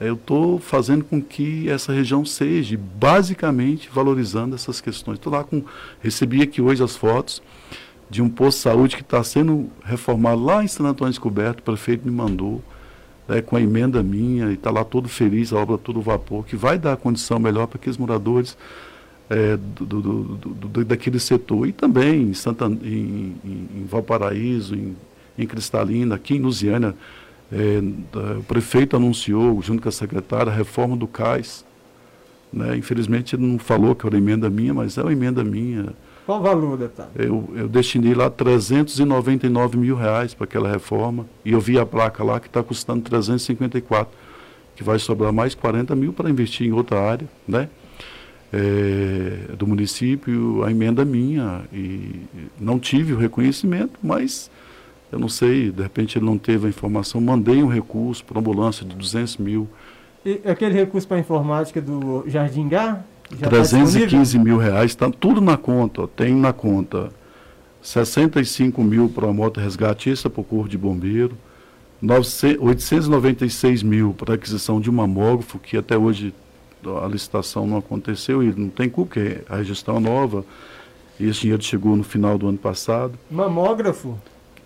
eu estou fazendo com que essa região seja basicamente valorizando essas questões. Estou lá com. Recebi aqui hoje as fotos de um posto de saúde que está sendo reformado lá em Santo Antônio Descoberto, o prefeito me mandou, né, com a emenda minha, e está lá todo feliz, a obra todo vapor, que vai dar condição melhor para aqueles moradores é, do, do, do, daquele setor. E também em, Santa, em, em Valparaíso, em, em Cristalina, aqui em Lusiana, é, o prefeito anunciou, junto com a secretária, a reforma do CAIS. Né? Infelizmente ele não falou que era emenda minha, mas é uma emenda minha qual o valor, deputado? Eu, eu destinei lá 399 mil reais para aquela reforma e eu vi a placa lá que está custando 354, que vai sobrar mais 40 mil para investir em outra área, né? É, do município, a emenda minha e não tive o reconhecimento, mas eu não sei, de repente ele não teve a informação, mandei um recurso para ambulância de 200 mil. E aquele recurso para a informática do Jardim? Já 315 tá mil reais, está tudo na conta. Tem na conta 65 mil para a moto resgatista para o Corpo de Bombeiro, 896 mil para aquisição de um mamógrafo, que até hoje a licitação não aconteceu e não tem culpa, porque a gestão é nova. E esse dinheiro chegou no final do ano passado. Mamógrafo?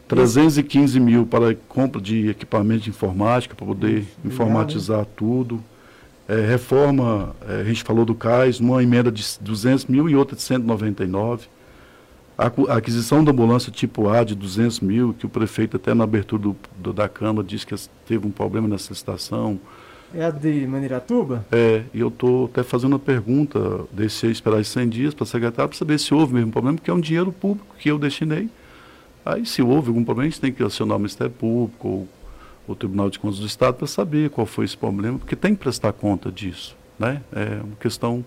315 mil para compra de equipamento de informática, para poder Legal, informatizar né? tudo é, reforma, é, a gente falou do CAIS, uma emenda de 200 mil e outra de 199. A, a aquisição da ambulância tipo A de 200 mil, que o prefeito até na abertura do, do, da Câmara disse que teve um problema nessa licitação. É a de Maniratuba? É, e eu estou até fazendo uma pergunta, deixei esperar os 100 dias para a secretária para saber se houve mesmo problema, porque é um dinheiro público que eu destinei. Aí, se houve algum problema, a gente tem que acionar o Ministério Público ou o Tribunal de Contas do Estado para saber qual foi esse problema, porque tem que prestar conta disso. Né? É uma questão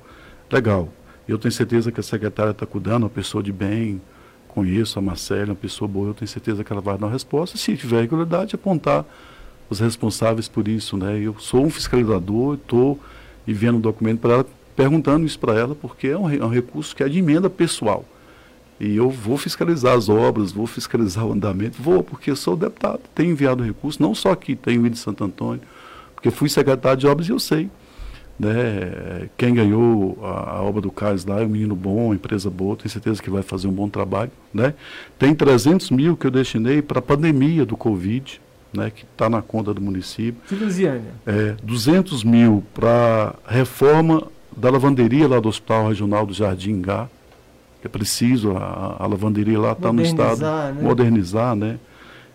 legal. Eu tenho certeza que a secretária está cuidando, uma pessoa de bem, conheço a Marcela, uma pessoa boa, eu tenho certeza que ela vai dar uma resposta. Se tiver regularidade, apontar os responsáveis por isso. Né? Eu sou um fiscalizador, estou enviando um documento para ela, perguntando isso para ela, porque é um, é um recurso que é de emenda pessoal. E eu vou fiscalizar as obras, vou fiscalizar o andamento, vou, porque eu sou deputado, tenho enviado recursos, não só aqui, tenho ido de Santo Antônio, porque fui secretário de obras e eu sei. Né, quem ganhou a, a obra do Carlos lá é um menino bom, uma empresa boa, tenho certeza que vai fazer um bom trabalho. Né? Tem 300 mil que eu destinei para a pandemia do Covid, né, que está na conta do município. Lusiânia. É, 200 mil para reforma da lavanderia lá do Hospital Regional do Jardim Gá, é preciso, a, a lavanderia lá está no estado. Né? Modernizar, né?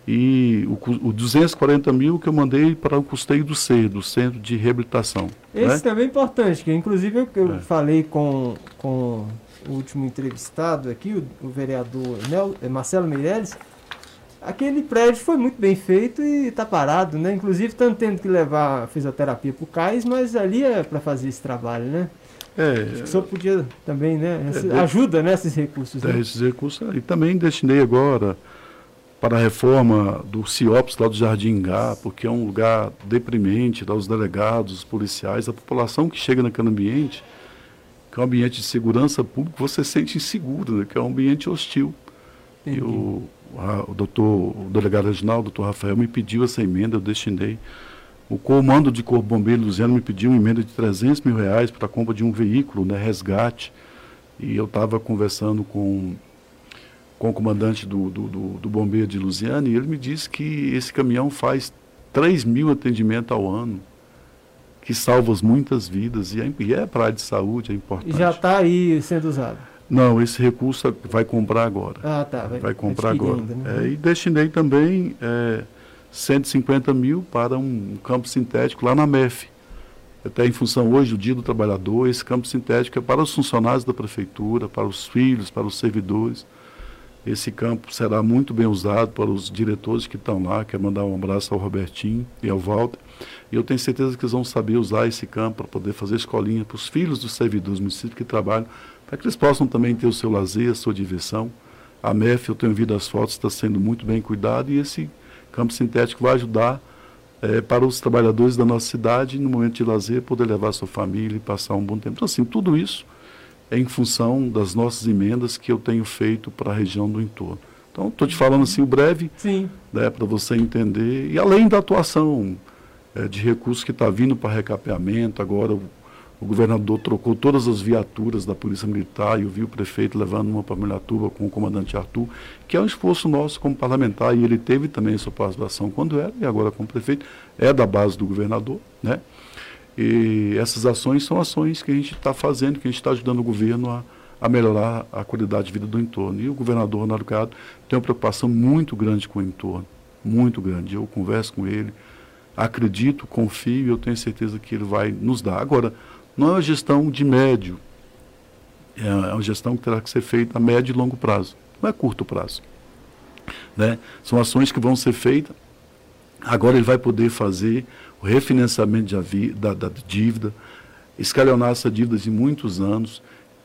E o, o 240 mil que eu mandei para o custeio do CER, do Centro de Reabilitação. Esse né? também é importante, que inclusive eu, eu é. falei com, com o último entrevistado aqui, o, o vereador eh, Marcelo Meirelles, aquele prédio foi muito bem feito e está parado, né? Inclusive estão tendo que levar a fisioterapia para o CAIS, mas ali é para fazer esse trabalho, né? É, Acho que o senhor podia também, né? É, ajuda nesses né, recursos. É, né? Esses recursos. E também destinei agora para a reforma do CIOPS lá do Jardim Gá, porque é um lugar deprimente, dá os delegados, os policiais, a população que chega naquele ambiente, que é um ambiente de segurança pública, você sente inseguro, né? que é um ambiente hostil. Entendi. E o, a, o doutor, o delegado regional, o doutor Rafael, me pediu essa emenda, eu destinei. O comando de Corpo Bombeiro Luziano me pediu uma emenda de 300 mil reais para a compra de um veículo, né, resgate. E eu estava conversando com, com o comandante do, do, do, do Bombeiro de Luziano e ele me disse que esse caminhão faz 3 mil atendimentos ao ano, que salva muitas vidas. E é, e é para a área de saúde, é importante. E já está aí sendo usado? Não, esse recurso vai comprar agora. Ah, tá. Vai, vai comprar agora. Né? É, e destinei também é, 150 mil para um campo sintético lá na MEF. Até em função hoje do Dia do Trabalhador, esse campo sintético é para os funcionários da prefeitura, para os filhos, para os servidores. Esse campo será muito bem usado para os diretores que estão lá. Quero mandar um abraço ao Robertinho e ao Walter. E eu tenho certeza que eles vão saber usar esse campo para poder fazer escolinha para os filhos dos servidores do município que trabalham para que eles possam também ter o seu lazer, a sua diversão. A MEF, eu tenho visto as fotos, está sendo muito bem cuidado e esse campo sintético vai ajudar é, para os trabalhadores da nossa cidade, no momento de lazer, poder levar sua família e passar um bom tempo. Então, assim, tudo isso é em função das nossas emendas que eu tenho feito para a região do entorno. Então, estou te falando assim o breve, né, para você entender. E além da atuação é, de recursos que está vindo para recapeamento, agora o o governador trocou todas as viaturas da Polícia Militar e eu vi o prefeito levando uma para Milatuba com o comandante Arthur, que é um esforço nosso como parlamentar e ele teve também sua participação quando era e agora como prefeito, é da base do governador, né? E essas ações são ações que a gente está fazendo, que a gente está ajudando o governo a, a melhorar a qualidade de vida do entorno. E o governador Ronaldo tem uma preocupação muito grande com o entorno, muito grande. Eu converso com ele, acredito, confio e eu tenho certeza que ele vai nos dar. Agora, não é uma gestão de médio, é, é uma gestão que terá que ser feita a médio e longo prazo, não é curto prazo. Né? São ações que vão ser feitas. Agora ele vai poder fazer o refinanciamento de, da, da dívida, escalonar essa dívida de muitos anos.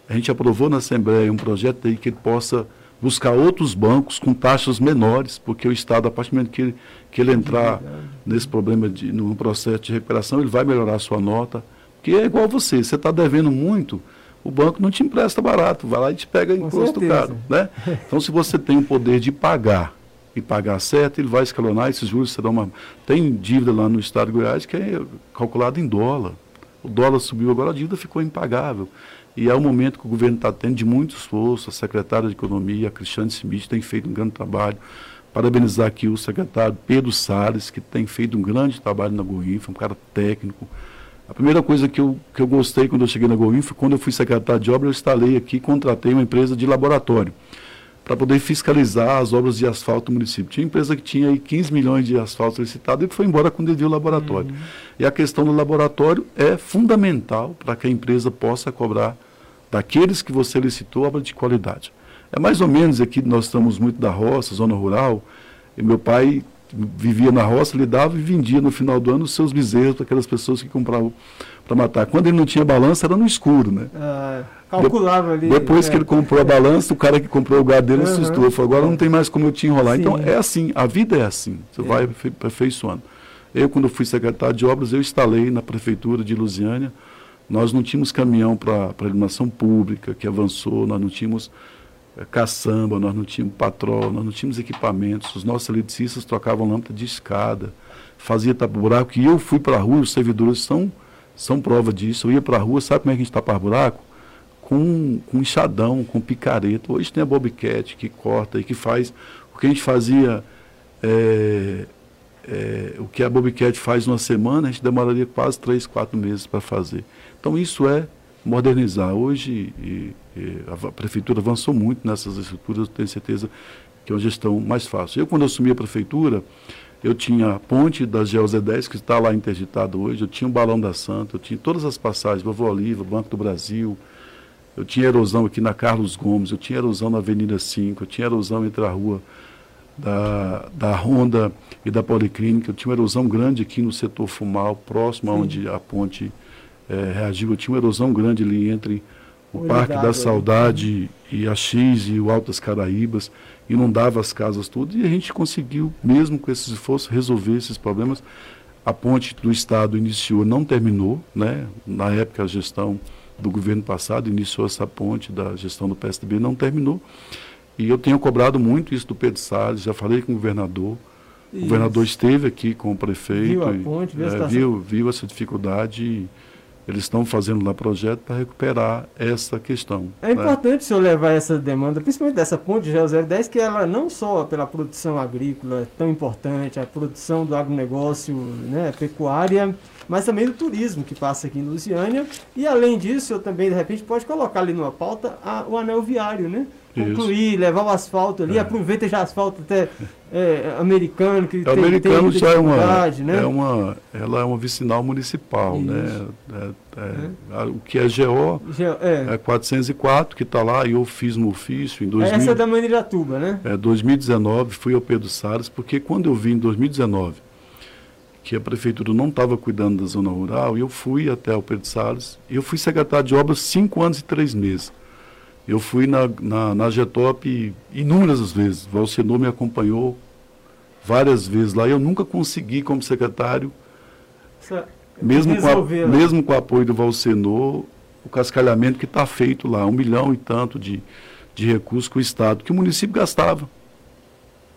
A gente aprovou na Assembleia um projeto aí que ele possa buscar outros bancos com taxas menores, porque o Estado, a partir do momento que ele, que ele entrar nesse problema, de, no processo de recuperação, ele vai melhorar a sua nota que é igual você, você está devendo muito, o banco não te empresta barato, vai lá e te pega imposto caro. Né? Então, se você tem o poder de pagar e pagar certo, ele vai escalonar, esses juros serão uma. Tem dívida lá no estado de Goiás que é calculada em dólar. O dólar subiu agora, a dívida ficou impagável. E é o momento que o governo está tendo de muito esforço, a secretária de Economia, a Cristiane Smith, tem feito um grande trabalho. Parabenizar aqui o secretário Pedro Salles, que tem feito um grande trabalho na Goinfa, um cara técnico, a primeira coisa que eu, que eu gostei quando eu cheguei na Goinfo, foi quando eu fui secretário de obra, eu instalei aqui contratei uma empresa de laboratório para poder fiscalizar as obras de asfalto do município. Tinha empresa que tinha aí 15 milhões de asfalto licitado e foi embora quando ele viu o laboratório. Uhum. E a questão do laboratório é fundamental para que a empresa possa cobrar daqueles que você licitou obra de qualidade. É mais ou menos aqui, nós estamos muito da roça, zona rural, e meu pai vivia na roça, lidava e vendia no final do ano os seus bezerros para aquelas pessoas que compravam para matar. Quando ele não tinha balança, era no escuro, né? Ah, calculava ali. Depois é. que ele comprou a balança, o cara que comprou o gado dele uhum. assustou. Falou, agora não tem mais como eu te enrolar. Sim. Então é assim, a vida é assim. Você é. vai aperfeiçoando. Eu, quando fui secretário de obras, eu instalei na prefeitura de Lusiânia. Nós não tínhamos caminhão para iluminação pública, que avançou, nós não tínhamos caçamba, nós não tínhamos patrol, nós não tínhamos equipamentos, os nossos eletricistas trocavam lâmpada de escada, fazia tapa-buraco, e eu fui para a rua, os servidores são, são prova disso, eu ia para a rua, sabe como é que a gente tapa buraco? Com, com enxadão, com picareta. Hoje tem a Bobcat que corta e que faz o que a gente fazia, é, é, o que a Bobcat faz numa semana, a gente demoraria quase três, quatro meses para fazer. Então isso é modernizar. Hoje, a prefeitura avançou muito nessas estruturas, eu tenho certeza que é uma gestão mais fácil. Eu, quando assumi a prefeitura, eu tinha a ponte da GLZ10, que está lá interditada hoje, eu tinha o Balão da Santa, eu tinha todas as passagens, Vovó Oliva, Banco do Brasil, eu tinha erosão aqui na Carlos Gomes, eu tinha erosão na Avenida 5, eu tinha erosão entre a rua da, da Honda e da Policlínica, eu tinha uma erosão grande aqui no setor Fumal, próximo Sim. onde a ponte é, reagiu, eu tinha uma erosão grande ali entre o Parque da Saudade e a X e o Altas Caraíbas, inundava as casas todas, e a gente conseguiu, mesmo com esses esforços, resolver esses problemas. A ponte do Estado iniciou, não terminou, né? na época a gestão do governo passado iniciou essa ponte da gestão do PSDB, não terminou. E eu tenho cobrado muito isso do Pedro Salles, já falei com o governador, isso. o governador esteve aqui com o prefeito, viu, a ponte, viu, é, viu, viu essa dificuldade e, eles estão fazendo lá projeto para recuperar essa questão. É né? importante o senhor levar essa demanda, principalmente dessa ponte de 010, que ela não só pela produção agrícola é tão importante, a produção do agronegócio, né, pecuária, mas também do turismo que passa aqui em Lusiânia. E além disso, eu também, de repente, pode colocar ali numa pauta a, o anel viário, né? concluir, Isso. levar o asfalto ali, é. aproveita já asfalto até é, americano, que é, tem, americano tem já é uma, né? é uma, ela é uma vicinal municipal, Isso. né? É, é, o que é GO é, 404, que está lá, e eu fiz um ofício em 2000, Essa é da Maniratuba, né? É, 2019, fui ao Pedro Salles, porque quando eu vim em 2019, que a prefeitura não estava cuidando da zona rural, eu fui até o Pedro Salles, e eu fui secretário de obras cinco anos e três meses. Eu fui na, na, na Getop inúmeras vezes. Valcenor me acompanhou várias vezes lá. Eu nunca consegui, como secretário, mesmo com, a, mesmo com o apoio do Valcenor, o cascalhamento que está feito lá, um milhão e tanto de, de recursos que o Estado, que o município gastava.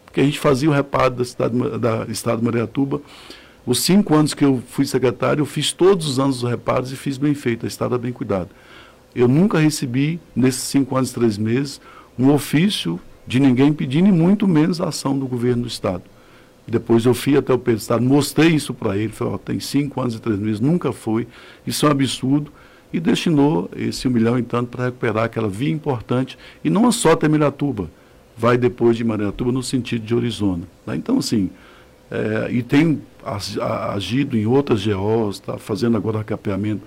Porque a gente fazia o reparo da, cidade, da Estado de Mariatuba. Os cinco anos que eu fui secretário, eu fiz todos os anos os reparos e fiz bem feito, a Estado é bem cuidado. Eu nunca recebi, nesses cinco anos e três meses, um ofício de ninguém pedindo, e muito menos a ação do governo do Estado. Depois eu fui até o Pedro Estado, mostrei isso para ele, falei, tem cinco anos e três meses, nunca foi, isso é um absurdo, e destinou esse um milhão e tanto para recuperar aquela via importante, e não só até Miratuba, vai depois de Miratuba no sentido de Orizona. Né? Então, assim, é, e tem agido em outras GOs, está fazendo agora recapeamento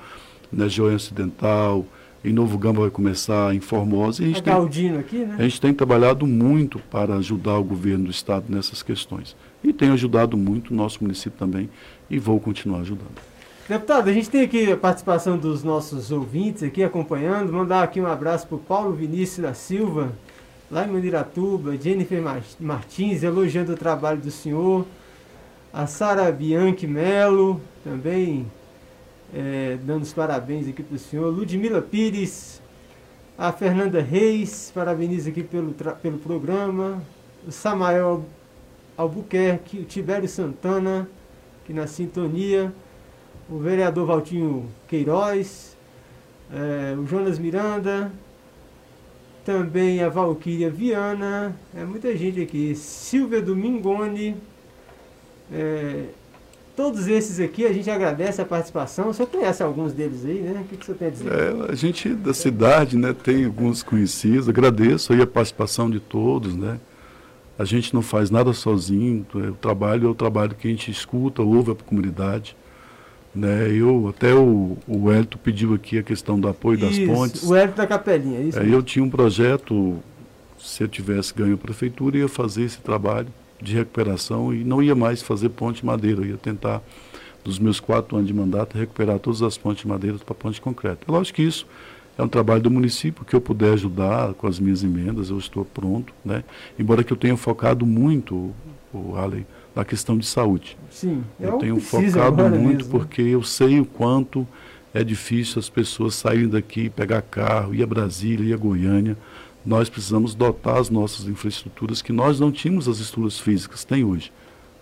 na GO Ocidental, em Novo Gama vai começar em Formosa. E a, gente tem, aqui, né? a gente tem trabalhado muito para ajudar o governo do Estado nessas questões. E tem ajudado muito o nosso município também e vou continuar ajudando. Deputado, a gente tem aqui a participação dos nossos ouvintes aqui acompanhando. Mandar aqui um abraço para o Paulo Vinícius da Silva, lá em Mandiratuba, Jennifer Martins, elogiando o trabalho do senhor. A Sara Bianchi Melo, também é, dando os parabéns aqui para o senhor. Ludmila Pires, a Fernanda Reis, parabeniza aqui pelo, pelo programa. O Samael Albuquerque, o Tibério Santana, que na sintonia. O vereador Valtinho Queiroz, é, o Jonas Miranda, também a Valquíria Viana, é muita gente aqui. Silvia Domingoni, é, Todos esses aqui a gente agradece a participação. O senhor conhece alguns deles aí, né? O que, que o senhor tem a dizer? É, a gente da cidade né, tem alguns conhecidos. Agradeço aí a participação de todos, né? A gente não faz nada sozinho. É, o trabalho é o trabalho que a gente escuta, ouve a comunidade. Né? Eu, até o, o Hélito pediu aqui a questão do apoio isso, das pontes. O Hélito da Capelinha, isso. É, eu tinha um projeto, se eu tivesse ganho a prefeitura, ia fazer esse trabalho de recuperação e não ia mais fazer ponte de madeira, eu ia tentar, dos meus quatro anos de mandato, recuperar todas as pontes de madeira para ponte de concreto. É lógico que isso é um trabalho do município, que eu puder ajudar com as minhas emendas, eu estou pronto, né? Embora que eu tenha focado muito, o Alley, na questão de saúde. Sim, eu, eu tenho focado muito mesmo, porque eu sei o quanto é difícil as pessoas saírem daqui, pegar carro, ir a Brasília, ir a Goiânia, nós precisamos dotar as nossas infraestruturas que nós não tínhamos as estruturas físicas, tem hoje.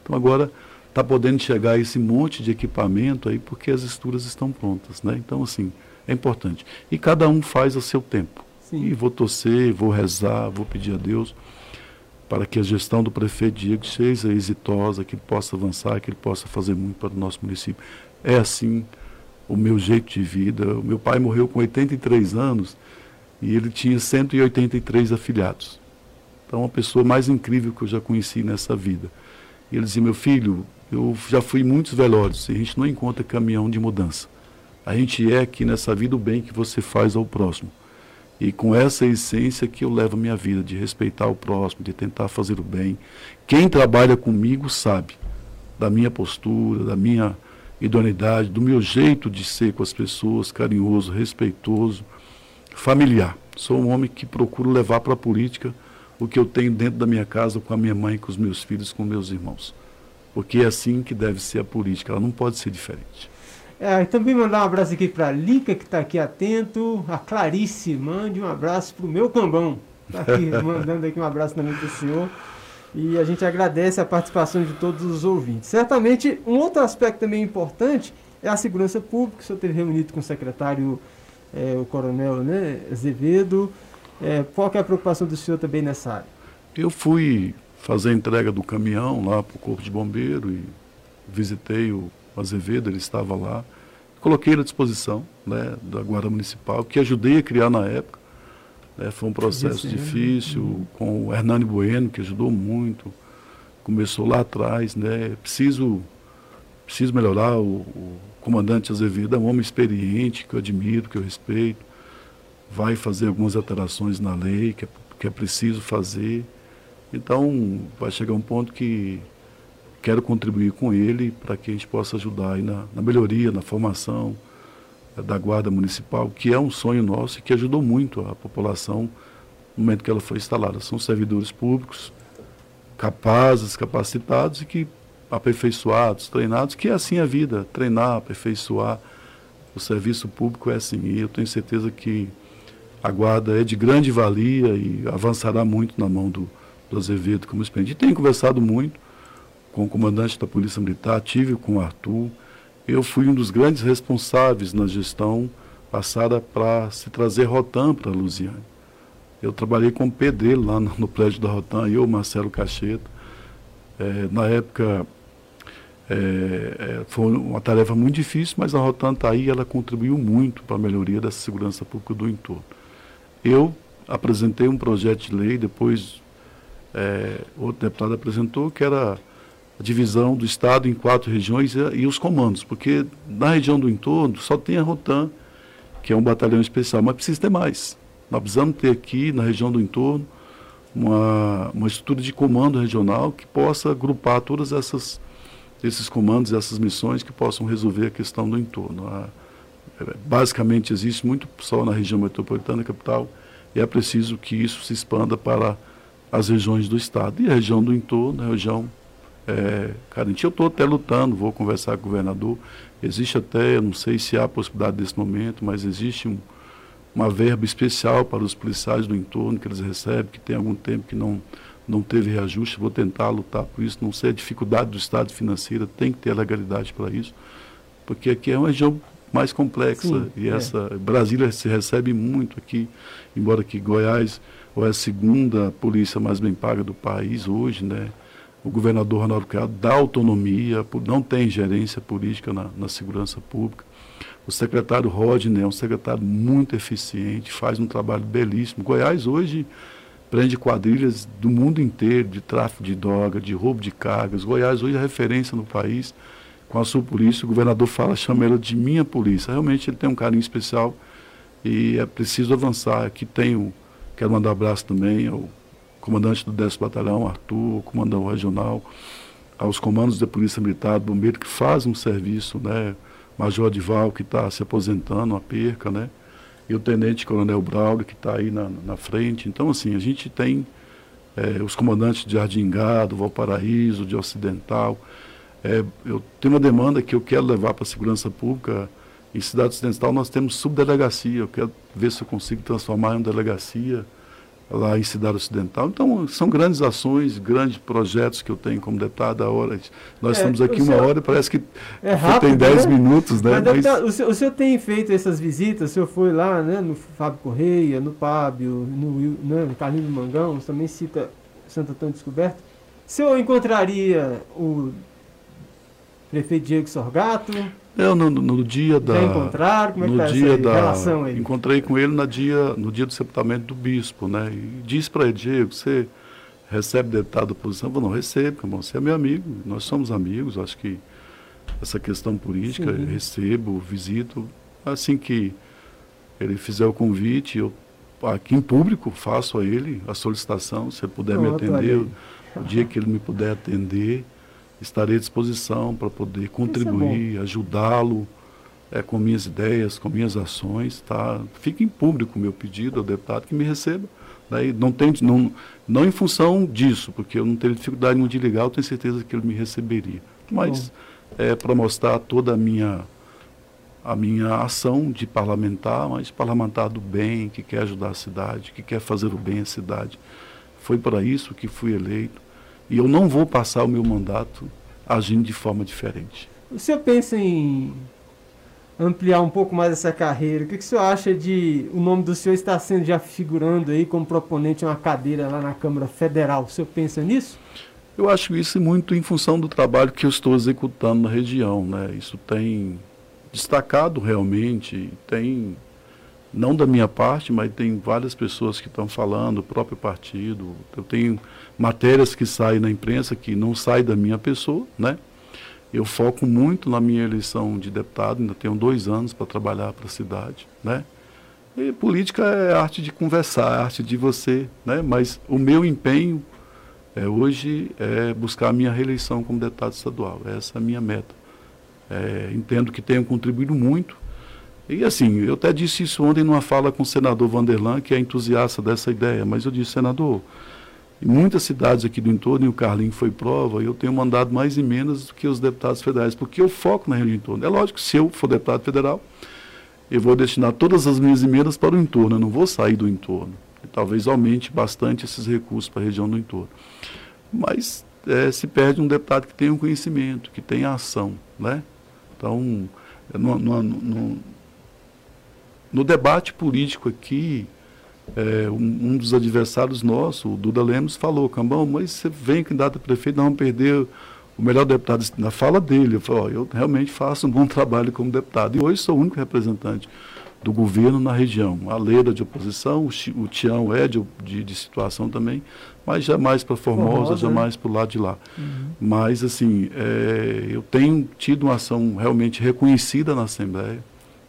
Então agora está podendo chegar esse monte de equipamento aí porque as estruturas estão prontas, né? Então assim, é importante. E cada um faz a seu tempo. Sim. E vou torcer, vou rezar, vou pedir a Deus para que a gestão do prefeito Diego seja exitosa, que ele possa avançar, que ele possa fazer muito para o nosso município. É assim o meu jeito de vida. O meu pai morreu com 83 anos E ele tinha 183 afiliados. Então, a pessoa mais incrível que eu já conheci nessa vida. E ele dizia: Meu filho, eu já fui muitos velórios e a gente não encontra caminhão de mudança. A gente é aqui nessa vida o bem que você faz ao próximo. E com essa essência que eu levo a minha vida, de respeitar o próximo, de tentar fazer o bem. Quem trabalha comigo sabe da minha postura, da minha idoneidade, do meu jeito de ser com as pessoas, carinhoso, respeitoso, familiar. Sou um homem que procuro levar para a política o que eu tenho dentro da minha casa com a minha mãe, com os meus filhos, com meus irmãos. Porque é assim que deve ser a política, ela não pode ser diferente. É, também mandar um abraço aqui para a Lica, que está aqui atento. A Clarice, mande um abraço para o meu cambão. Está aqui mandando aqui um abraço também para o senhor. E a gente agradece a participação de todos os ouvintes. Certamente, um outro aspecto também importante é a segurança pública. O senhor teve reunido com o secretário, é, o coronel né, Azevedo. É, qual é a preocupação do senhor também nessa área? Eu fui fazer a entrega do caminhão lá para o Corpo de Bombeiro e visitei o Azevedo, ele estava lá. Coloquei ele à disposição né, da Guarda Municipal, que ajudei a criar na época. Né, foi um processo difícil, uhum. com o Hernani Bueno, que ajudou muito. Começou lá atrás, né? Preciso, preciso melhorar. O, o comandante Azevedo é um homem experiente, que eu admiro, que eu respeito. Vai fazer algumas alterações na lei, que é, que é preciso fazer. Então, vai chegar um ponto que quero contribuir com ele para que a gente possa ajudar na, na, melhoria, na formação eh, da Guarda Municipal, que é um sonho nosso e que ajudou muito a população no momento que ela foi instalada. São servidores públicos capazes, capacitados e que aperfeiçoados, treinados, que é assim a vida, treinar, aperfeiçoar. O serviço público é assim. E eu tenho certeza que a guarda é de grande valia e avançará muito na mão do, do Azevedo como experiente. E tenho conversado muito com o comandante da Polícia Militar, tive com o Arthur. Eu fui um dos grandes responsáveis na gestão passada para se trazer Rotan para Lusiane. Eu trabalhei com o lá no, no prédio da Rotan, eu, Marcelo Cacheta. É, na época é, é, foi uma tarefa muito difícil, mas a Rotan está aí ela contribuiu muito para a melhoria da segurança pública do entorno. Eu apresentei um projeto de lei, depois é, outro deputado apresentou, que era a divisão do Estado em quatro regiões e, e, os comandos, porque na região do entorno só tem a Rotan, que é um batalhão especial, mas precisa ter mais. Nós precisamos ter aqui, na região do entorno, uma, uma estrutura de comando regional que possa agrupar todas essas esses comandos, essas missões que possam resolver a questão do entorno. A, é, basicamente existe muito só na região metropolitana capital e é preciso que isso se expanda para as regiões do estado e a região do entorno, a região é, Carinti. Eu estou até lutando, vou conversar com o governador. Existe até, eu não sei se há possibilidade desse momento, mas existe um, uma verba especial para os policiais do entorno que eles recebem, que tem algum tempo que não, não teve reajuste. Vou tentar lutar por isso. Não sei a dificuldade do Estado financeiro, tem que ter legalidade para isso, porque aqui é uma região mais complexa Sim, e é. essa Brasília se recebe muito aqui, embora que Goiás ou é a segunda polícia mais bem paga do país hoje, né? o governador Ronaldo Caiado dá autonomia, não tem gerência política na, na segurança pública. O secretário Rodney é um secretário muito eficiente, faz um trabalho belíssimo. Goiás hoje prende quadrilhas do mundo inteiro de tráfico de droga, de roubo de cargas. Goiás hoje é referência no país com a sua polícia. O governador fala, chama ela de minha polícia. Realmente ele tem um carinho especial e é preciso avançar. Aqui tenho, quero mandar um abraço também ao comandante do 10 Batalhão, Arthur, comandante regional, aos comandos da Polícia Militar, do Bombeiro, que fazem um serviço, né? Major Adival, que está se aposentando, a perca, né? E o Tenente Coronel Braulio, que está aí na, na frente. Então, assim, a gente tem é, os comandantes de Jardim Gado, Valparaíso, de Ocidental. É, eu tenho uma demanda que eu quero levar para a segurança pública. Em Cidade Ocidental nós temos subdelegacia. Eu quero ver se eu consigo transformar em uma delegacia lá em Cidade Ocidental. Então, são grandes ações, grandes projetos que eu tenho como deputado. A hora, nós é, estamos aqui uma hora e parece que é rápido, tem 10 né? minutos. Né? Mas, Mas... O, senhor, o, senhor, tem feito essas visitas, o senhor foi lá né, no Fábio Correia, no Pábio, no, né, no Carlinhos do Mangão, também cita Santo Antônio Descoberto. Se eu encontraria o prefeito Diego Sorgato? Eu no, no dia da. Já encontraram? Como é no que tá dia da, relação aí? Encontrei com ele no dia, no dia do sepultamento do bispo, né? E disse para ele, Diego, você recebe deputado da oposição? Eu falei, não, recebo, irmão, você é meu amigo, nós somos amigos, acho que essa questão política, Sim. recebo, visito. Assim que ele fizer o convite, eu aqui em público faço a ele a solicitação, se ele puder me Pronto, atender, aí. o, o dia que ele me puder atender, estarei à disposição para poder contribuir, ajudá-lo é, com minhas ideias, com minhas ações, tá? Fique em público o meu pedido ao deputado que me receba. Daí não, tem, não, não em função disso, porque eu não teria dificuldade nenhuma de ligar, eu tenho certeza que ele me receberia. Mas é para mostrar toda a minha a minha ação de parlamentar, mas parlamentar do bem, que quer ajudar a cidade, que quer fazer o bem à cidade. Foi para isso que fui eleito. E eu não vou passar o meu mandato agindo de forma diferente. O senhor pensa em ampliar um pouco mais essa carreira? O que, que o senhor acha de o nome do senhor estar sendo já figurando aí como proponente a uma cadeira lá na Câmara Federal? O senhor pensa nisso? Eu acho isso muito em função do trabalho que eu estou executando na região. Né? Isso tem destacado realmente, tem, não da minha parte, mas tem várias pessoas que estão falando, o próprio partido. Eu tenho matérias que saem na imprensa que não saem da minha pessoa, né? Eu foco muito na minha eleição de deputado, ainda tenho dois anos para trabalhar para a cidade, né? E política é arte de conversar, é arte de você, né? Mas o meu empenho é, hoje é buscar a minha reeleição como deputado estadual. Essa é a minha meta. É, entendo que tenho contribuído muito. E assim, eu até disse isso ontem numa fala com o senador Vanderlan, que é entusiasta dessa ideia, mas eu disse, senador, em muitas cidades aqui do entorno, e o Carlinho foi prova, eu tenho mandado mais emendas do que os deputados federais, porque eu foco na região do entorno. É lógico se eu for deputado federal, eu vou destinar todas as minhas emendas para o entorno, eu não vou sair do entorno. E talvez aumente bastante esses recursos para a região do entorno. Mas é, se perde um deputado que tenha um conhecimento, que tenha ação, né? Então, no, no debate político aqui, é, um, um, dos adversários nossos, o Duda Lemos, falou, Cambão, mas você vem candidato a prefeito, nós vamos perder o melhor deputado. Na fala dele, eu falei, eu realmente faço um bom trabalho como deputado. E hoje sou o único representante do governo na região. A Leda de oposição, o, o Tião é de, de, de, situação também, mas jamais para Formosa, Formosa, jamais para o lado de lá. Uhum. Mas, assim, é, eu tenho tido uma ação realmente reconhecida na Assembleia,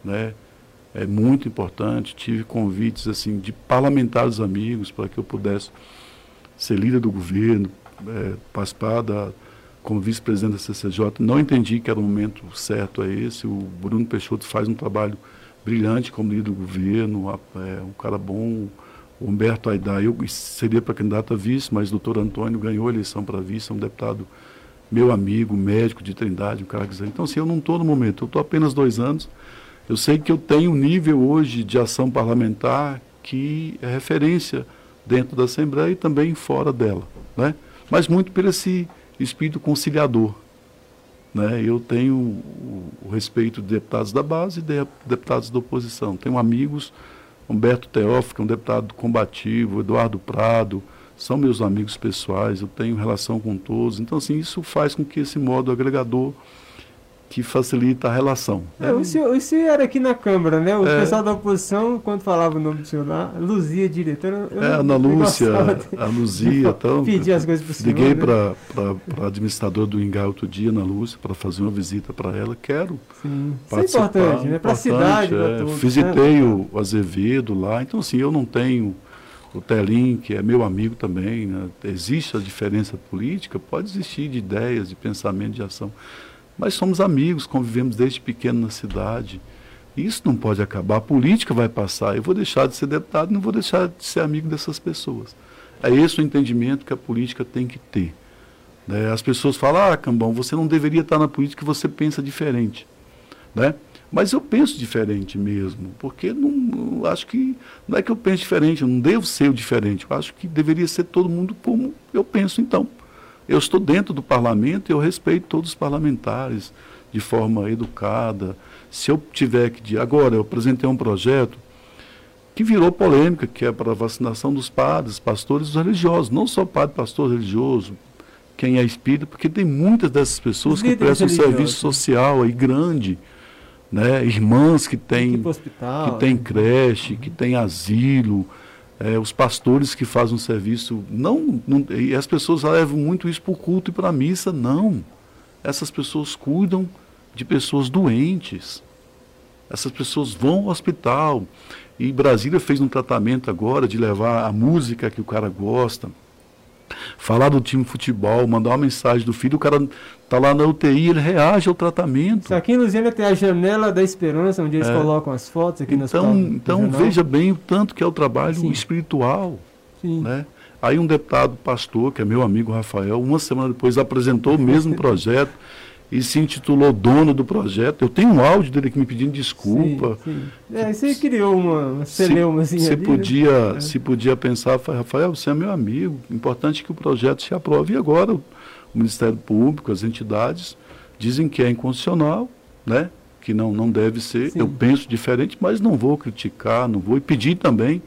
né? É muito importante. Tive convites, assim, de parlamentares amigos para que eu pudesse ser líder do governo, é, participar da, como vice-presidente da CCJ. Não entendi que era o momento certo a esse. O Bruno Peixoto faz um trabalho brilhante como líder do governo, é, um cara bom. O Humberto Aidar, eu seria para candidato a vice, mas o doutor Antônio ganhou a eleição para vice, é um deputado meu amigo, médico de Trindade, um cara que Então, assim, eu não estou no momento, eu estou apenas dois anos. Eu sei que eu tenho um nível hoje de ação parlamentar que é referência dentro da Assembleia e também fora dela, né? Mas muito por esse espírito conciliador, né? Eu tenho o, respeito de deputados da base e de deputados da oposição. Tenho amigos, Humberto Teófilo, que é um deputado combativo, Eduardo Prado, são meus amigos pessoais, eu tenho relação com todos. Então, assim, isso faz com que esse modo agregador que facilita a relação. É, o, senhor, o senhor era aqui na Câmara, né? O é, pessoal da oposição, quando falava o nome do senhor lá, Luzia, diretora. É, Ana Lúcia, a Luzia. Então, pedir as coisas para o senhor. Liguei né? para a administradora do Engai outro dia, Ana Lúcia, para fazer uma visita para ela. Quero Sim. Isso é importante, né? Para a cidade, é, todos, Visitei né? o Azevedo lá. Então, assim, eu não tenho o Telim, que é meu amigo também. Né? Existe a diferença política? Pode existir de ideias, de pensamento, de ação. Mas somos amigos, convivemos desde pequeno na cidade. Isso não pode acabar. A política vai passar. Eu vou deixar de ser deputado, não vou deixar de ser amigo dessas pessoas. É esse o entendimento que a política tem que ter. Né? As pessoas falam, ah, Cambão, você não deveria estar na política, você pensa diferente. Né? Mas eu penso diferente mesmo, porque não, acho que não é que eu penso diferente, eu não devo ser o diferente. Eu acho que deveria ser todo mundo como eu penso então. Eu estou dentro do parlamento e eu respeito todos os parlamentares de forma educada. Se eu tiver que. Agora, eu apresentei um projeto que virou polêmica, que é para a vacinação dos padres, pastores e religiosos. Não só padre, pastor religioso, quem é espírita, porque tem muitas dessas pessoas que prestam um serviço social aí grande, né? Irmãs que têm hospital, que tem né? creche, que tem asilo, é, os pastores que fazem um serviço, não, não, e as pessoas levam muito isso para o culto e para a missa, não. Essas pessoas cuidam de pessoas doentes. Essas pessoas vão ao hospital. E Brasília fez um tratamento agora de levar a música que o cara gosta, falar do time de futebol, mandar uma mensagem do filho, o cara tá lá na UTI, ele reage ao tratamento. Isso aqui em Luziana tem a janela da esperança, onde eles é. colocam as fotos aqui então, nas Então veja bem o tanto que é o trabalho Sim. espiritual. Sim. Né? Aí um deputado pastor, que é meu amigo Rafael, uma semana depois apresentou o mesmo projeto e se intitulou dono do projeto. Eu tenho um áudio dele aqui me pedindo desculpa. Sim, sim. É, você criou uma, uma celeumazinha se, ali, né? podia, né? Se podia pensar, Rafael, você é meu amigo, importante que o projeto se aprove. E agora o, o Ministério Público, as entidades, dizem que é inconstitucional, né? que não, não deve ser. Sim. Eu penso diferente, mas não vou criticar, não vou. E pedir também,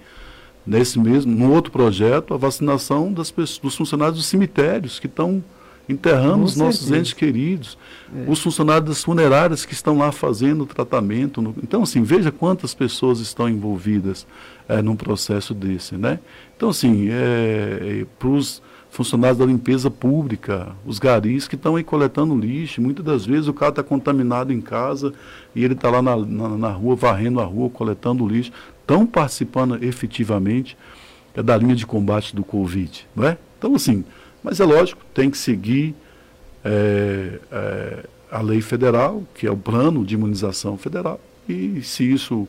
nesse mesmo, no outro projeto, a vacinação das pessoas, dos funcionários dos cemitérios que estão enterrando os nossos entes queridos, é. os funcionários das funerárias que estão lá fazendo o tratamento. No... Então, assim, veja quantas pessoas estão envolvidas é, num processo desse, né? Então, assim, é, é para os funcionários da limpeza pública, os garis que estão aí coletando lixo, muitas das vezes o cara está contaminado em casa e ele está lá na, na, na, rua, varrendo a rua, coletando lixo, estão participando efetivamente é, da linha de combate do Covid, não é? Então, assim, mas é lógico, tem que seguir é, é, a lei federal, que é o plano de imunização federal. E se isso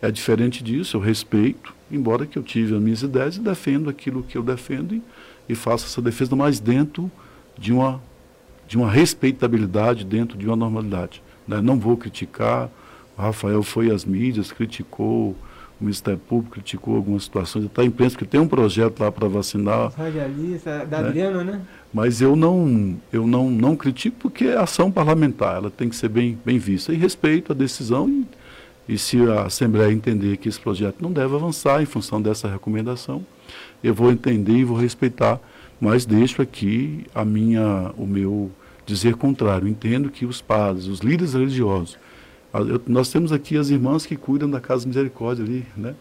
é diferente disso, eu respeito, embora que eu tive as minhas ideias e defendo aquilo que eu defendo e, e faço essa defesa, mas dentro de uma, de uma respeitabilidade, dentro de uma normalidade. Né? Não vou criticar, o Rafael foi às mídias, criticou o Ministério Público criticou algumas situações, está em imprensa que tem um projeto lá para vacinar. Radialista, da né? Adriana, né? Mas eu não, eu não, não critico porque é ação parlamentar, ela tem que ser bem, bem vista. E respeito a decisão e, e se a Assembleia entender que esse projeto não deve avançar em função dessa recomendação, eu vou entender e vou respeitar, mas deixo aqui a minha, o meu dizer contrário. Entendo que os padres, os líderes religiosos, eu, nós temos aqui as irmãs que cuidam da Casa Misericórdia ali, né?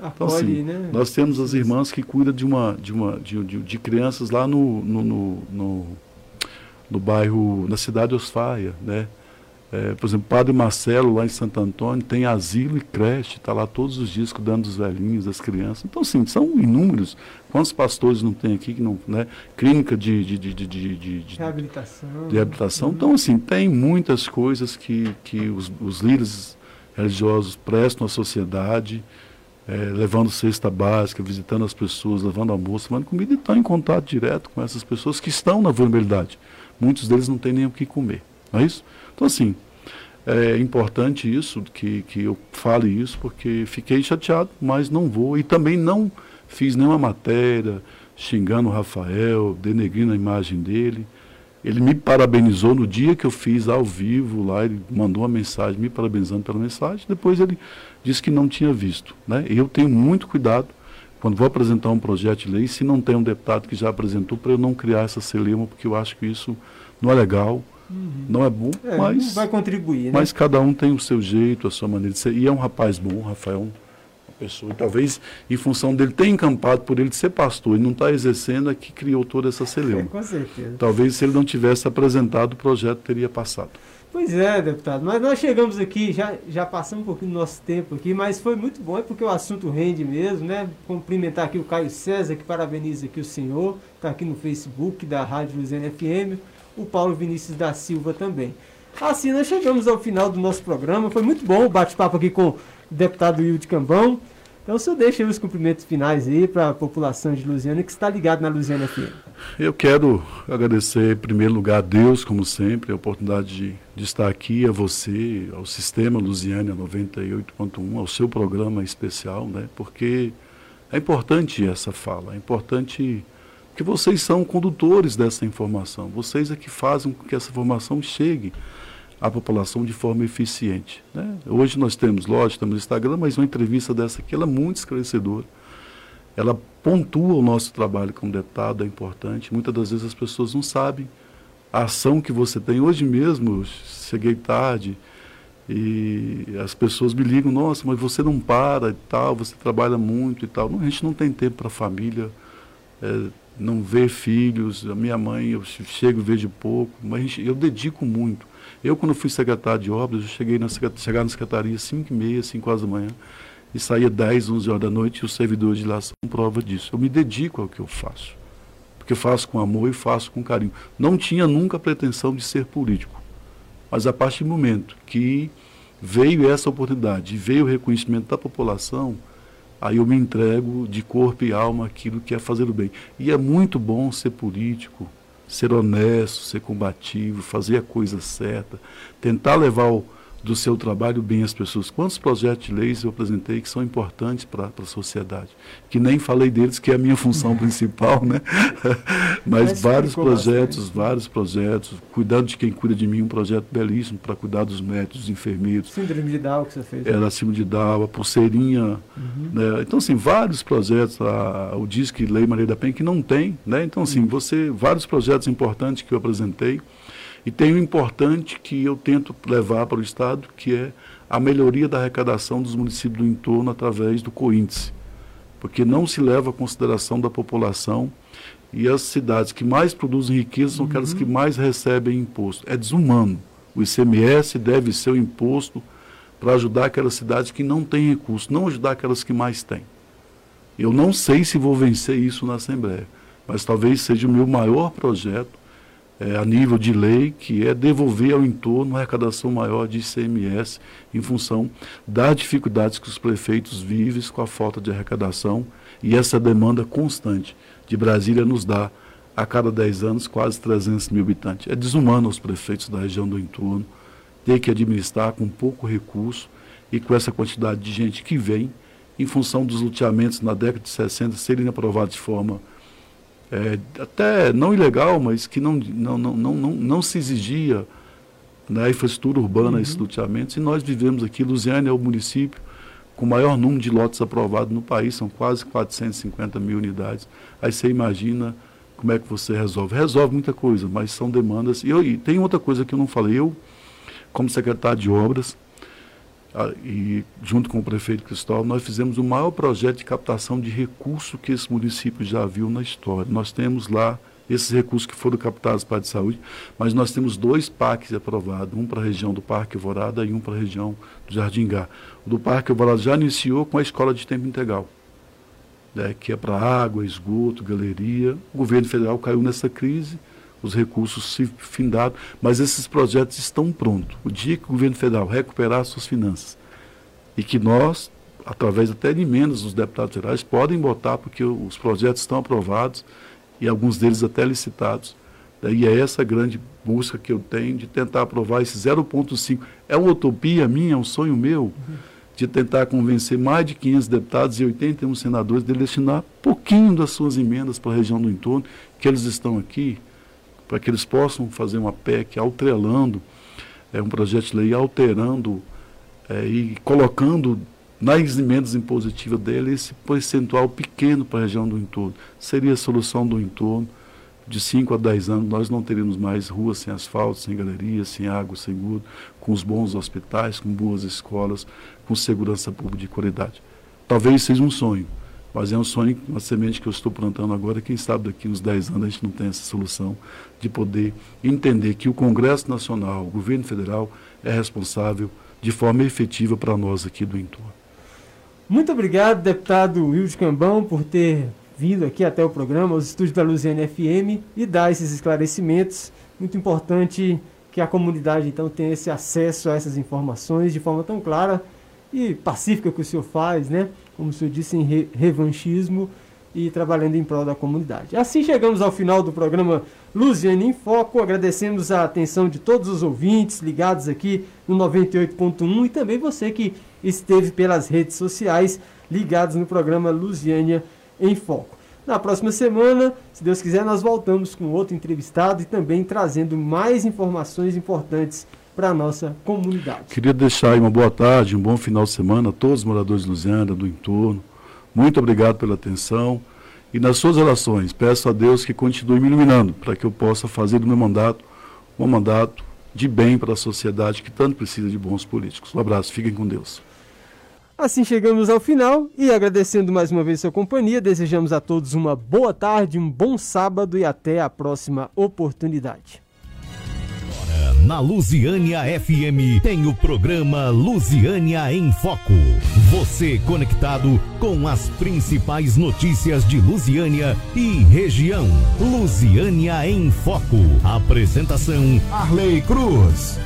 Então, assim, né? Nós temos as irmãs que cuidam de uma de uma de, de, de crianças lá no no, no, no, no bairro, na cidade de Osfaia, né? É, por exemplo, Padre Marcelo, lá em Santo Antônio, tem asilo e creche, está lá todos os dias cuidando dos velhinhos, das crianças. Então, sim, são inúmeros. Quantos pastores não tem aqui que não. Né? Clínica de, de, de, de, de, de reabilitação. De reabilitação. Então, assim, tem muitas coisas que, que os, os líderes religiosos prestam à sociedade, é, levando cesta básica, visitando as pessoas, levando almoço, levando comida e estão em contato direto com essas pessoas que estão na vulnerabilidade. Muitos deles não têm nem o que comer. Não é isso? Então, assim, é importante isso, que, que eu fale isso, porque fiquei chateado, mas não vou. E também não fiz nenhuma matéria xingando o Rafael, denegrindo a imagem dele. Ele me parabenizou no dia que eu fiz ao vivo lá, ele mandou uma mensagem me parabenizando pela mensagem, depois ele disse que não tinha visto. Né? Eu tenho muito cuidado quando vou apresentar um projeto de lei, se não tem um deputado que já apresentou, para eu não criar essa celeuma, porque eu acho que isso não é legal. Uhum. Não é bom, é, mas. Vai contribuir, né? Mas cada um tem o seu jeito, a sua maneira de ser. E é um rapaz bom, Rafael, uma pessoa. E talvez, em função dele ter encampado por ele ser pastor e não estar tá exercendo, é que criou toda essa celeuma. É, com certeza. Talvez, se ele não tivesse apresentado, o projeto teria passado. Pois é, deputado. Mas nós chegamos aqui, já, já passamos um pouquinho do nosso tempo aqui, mas foi muito bom, é porque o assunto rende mesmo, né? Cumprimentar aqui o Caio César, que parabeniza aqui o senhor, está aqui no Facebook da Rádio Luziana FM o Paulo Vinícius da Silva também. Assim, nós chegamos ao final do nosso programa. Foi muito bom o bate-papo aqui com deputado Wilde Cambão. Então, senhor deixa os cumprimentos finais aí para a população de Luziana que está ligado na Luziana FM. Eu quero agradecer, em primeiro lugar, a Deus, como sempre, a oportunidade de, de estar aqui, a você, ao Sistema Luziana 98.1, ao seu programa especial, né? porque é importante essa fala, é importante que vocês são condutores dessa informação. Vocês é que fazem com que essa informação chegue à população de forma eficiente. Né? Hoje nós temos, lógico, temos Instagram, mas uma entrevista dessa aqui ela é muito esclarecedora. ela pontua o nosso trabalho como deputado, é importante. Muitas das vezes as pessoas não sabem a ação que você tem. Hoje mesmo, cheguei tarde e as pessoas me ligam, nossa, mas você não para e tal, você trabalha muito e tal. Não, a gente não tem tempo para a família, é, não vê filhos. A minha mãe, eu chego vejo pouco, mas gente, eu dedico muito. Eu, quando fui secretário de obras, eu cheguei na, chegar na secretaria às 5 e meia, 5 horas da manhã e saía 10, 11 horas da noite e os servidores de lá são prova disso. Eu me dedico ao que eu faço, porque faço com amor e faço com carinho. Não tinha nunca a pretensão de ser político, mas a partir do momento que veio essa oportunidade, veio o reconhecimento da população, aí eu me entrego de corpo e alma aquilo que é fazer o bem. E é muito bom ser político, ser honesto, ser combativo, fazer a coisa certa, tentar levar o do seu trabalho bem as pessoas. Quantos projetos de leis eu apresentei que são importantes para a sociedade? Que nem falei deles, que é a minha função principal, né? Mas, Mas vários projetos, bastante. vários projetos, cuidando de quem cuida de mim, um projeto belíssimo para cuidar dos médicos, dos enfermeiros. Síndrome de Down que você fez. Era acima de Down, a pulseirinha. Uhum. Né? Então, assim, vários projetos, a, o Disque Lei Maria da Penha, que não tem, né? Então, assim, uhum. você, vários projetos importantes que eu apresentei. E tem o importante que eu tento levar para o Estado, que é a melhoria da arrecadação dos municípios do entorno através do coíndice. Porque não se leva a consideração da população e as cidades que mais produzem riqueza são uhum. aquelas que mais recebem imposto. É desumano. O ICMS deve ser o imposto para ajudar aquelas cidades que não têm recursos, não ajudar aquelas que mais têm. Eu não sei se vou vencer isso na Assembleia, mas talvez seja o meu maior projeto é, a nível de lei, que é devolver ao entorno uma arrecadação maior de ICMS em função das dificuldades que os prefeitos vivem com a falta de arrecadação e essa demanda constante de Brasília nos dá a cada 10 anos quase 300 mil habitantes. É desumano os prefeitos da região do entorno ter que administrar com pouco recurso e com essa quantidade de gente que vem em função dos loteamentos na década de 60 serem aprovados de forma é, até não ilegal, mas que não, não, não, não, não, não se exigia na infraestrutura urbana uhum. esses loteamentos. E nós vivemos aqui, Lusiânia é o município com o maior número de lotes aprovados no país, são quase 450 mil unidades. Aí você imagina como é que você resolve. Resolve muita coisa, mas são demandas. E, eu, e tem outra coisa que eu não falei. Eu, como secretário de obras, e junto com o prefeito Cristóvão, nós fizemos o maior projeto de captação de recursos que esse município já viu na história. Nós temos lá esses recursos que foram captados para a de saúde, mas nós temos dois parques aprovados, um para a região do Parque Alvorada e um para a região do Jardim Gá. O do Parque Alvorada já iniciou com a escola de tempo integral, né, que é para água, esgoto, galeria. O governo federal caiu nessa crise, os recursos se findaram, mas esses projetos estão prontos. O dia que o governo federal recuperar suas finanças e que nós, através até de emendas dos deputados federais, podem botar, porque os projetos estão aprovados e alguns deles até licitados. E é essa grande busca que eu tenho de tentar aprovar esse 0,5. É uma utopia minha, é um sonho meu, de tentar convencer mais de 500 deputados e 81 senadores de destinar pouquinho das suas emendas para a região do entorno, que eles estão aqui, para que eles possam fazer uma PEC alterando, é, um projeto de lei alterando é, e colocando nas emendas impositivas dele esse percentual pequeno para a região do entorno. Seria a solução do entorno. De 5 a 10 anos, nós não teríamos mais ruas sem asfalto, sem galerias, sem água seguro, com os bons hospitais, com boas escolas, com segurança pública de qualidade. Talvez seja um sonho, é um sonho, uma semente que eu estou plantando agora. Quem sabe daqui uns 10 anos a gente não tem essa solução de poder entender que o Congresso Nacional, o governo federal, é responsável de forma efetiva para nós aqui do entorno. Muito obrigado, deputado Wilde Cambão, por ter vindo aqui até o programa, os estúdios da Luziane FM, e dar esses esclarecimentos. Muito importante que a comunidade, então, tenha esse acesso a essas informações de forma tão clara e pacífica que o senhor faz, né? Como senhor disse, em re revanchismo e trabalhando em prol da comunidade. Assim chegamos ao final do programa Luziane em Foco. Agradecemos a atenção de todos os ouvintes ligados aqui no 98.1 e também você que esteve pelas redes sociais ligados no programa Luziânia em Foco. Na próxima semana, se Deus quiser, nós voltamos com outro entrevistado e também trazendo mais informações importantes para a nossa comunidade. Queria deixar aí uma boa tarde, um bom final de semana a todos os moradores de Luziana, do entorno. Muito obrigado pela atenção. E nas suas orações, peço a Deus que continue me iluminando para que eu possa fazer do meu mandato um mandato de bem para a sociedade que tanto precisa de bons políticos. Um abraço, fiquem com Deus. Assim chegamos ao final e agradecendo mais uma vez sua companhia, desejamos a todos uma boa tarde, um bom sábado e até a próxima oportunidade. Na Lusiânia FM tem o programa Lusiânia em Foco. Você conectado com as principais notícias de Lusiânia e região. Lusiânia em Foco. Apresentação Arley Cruz.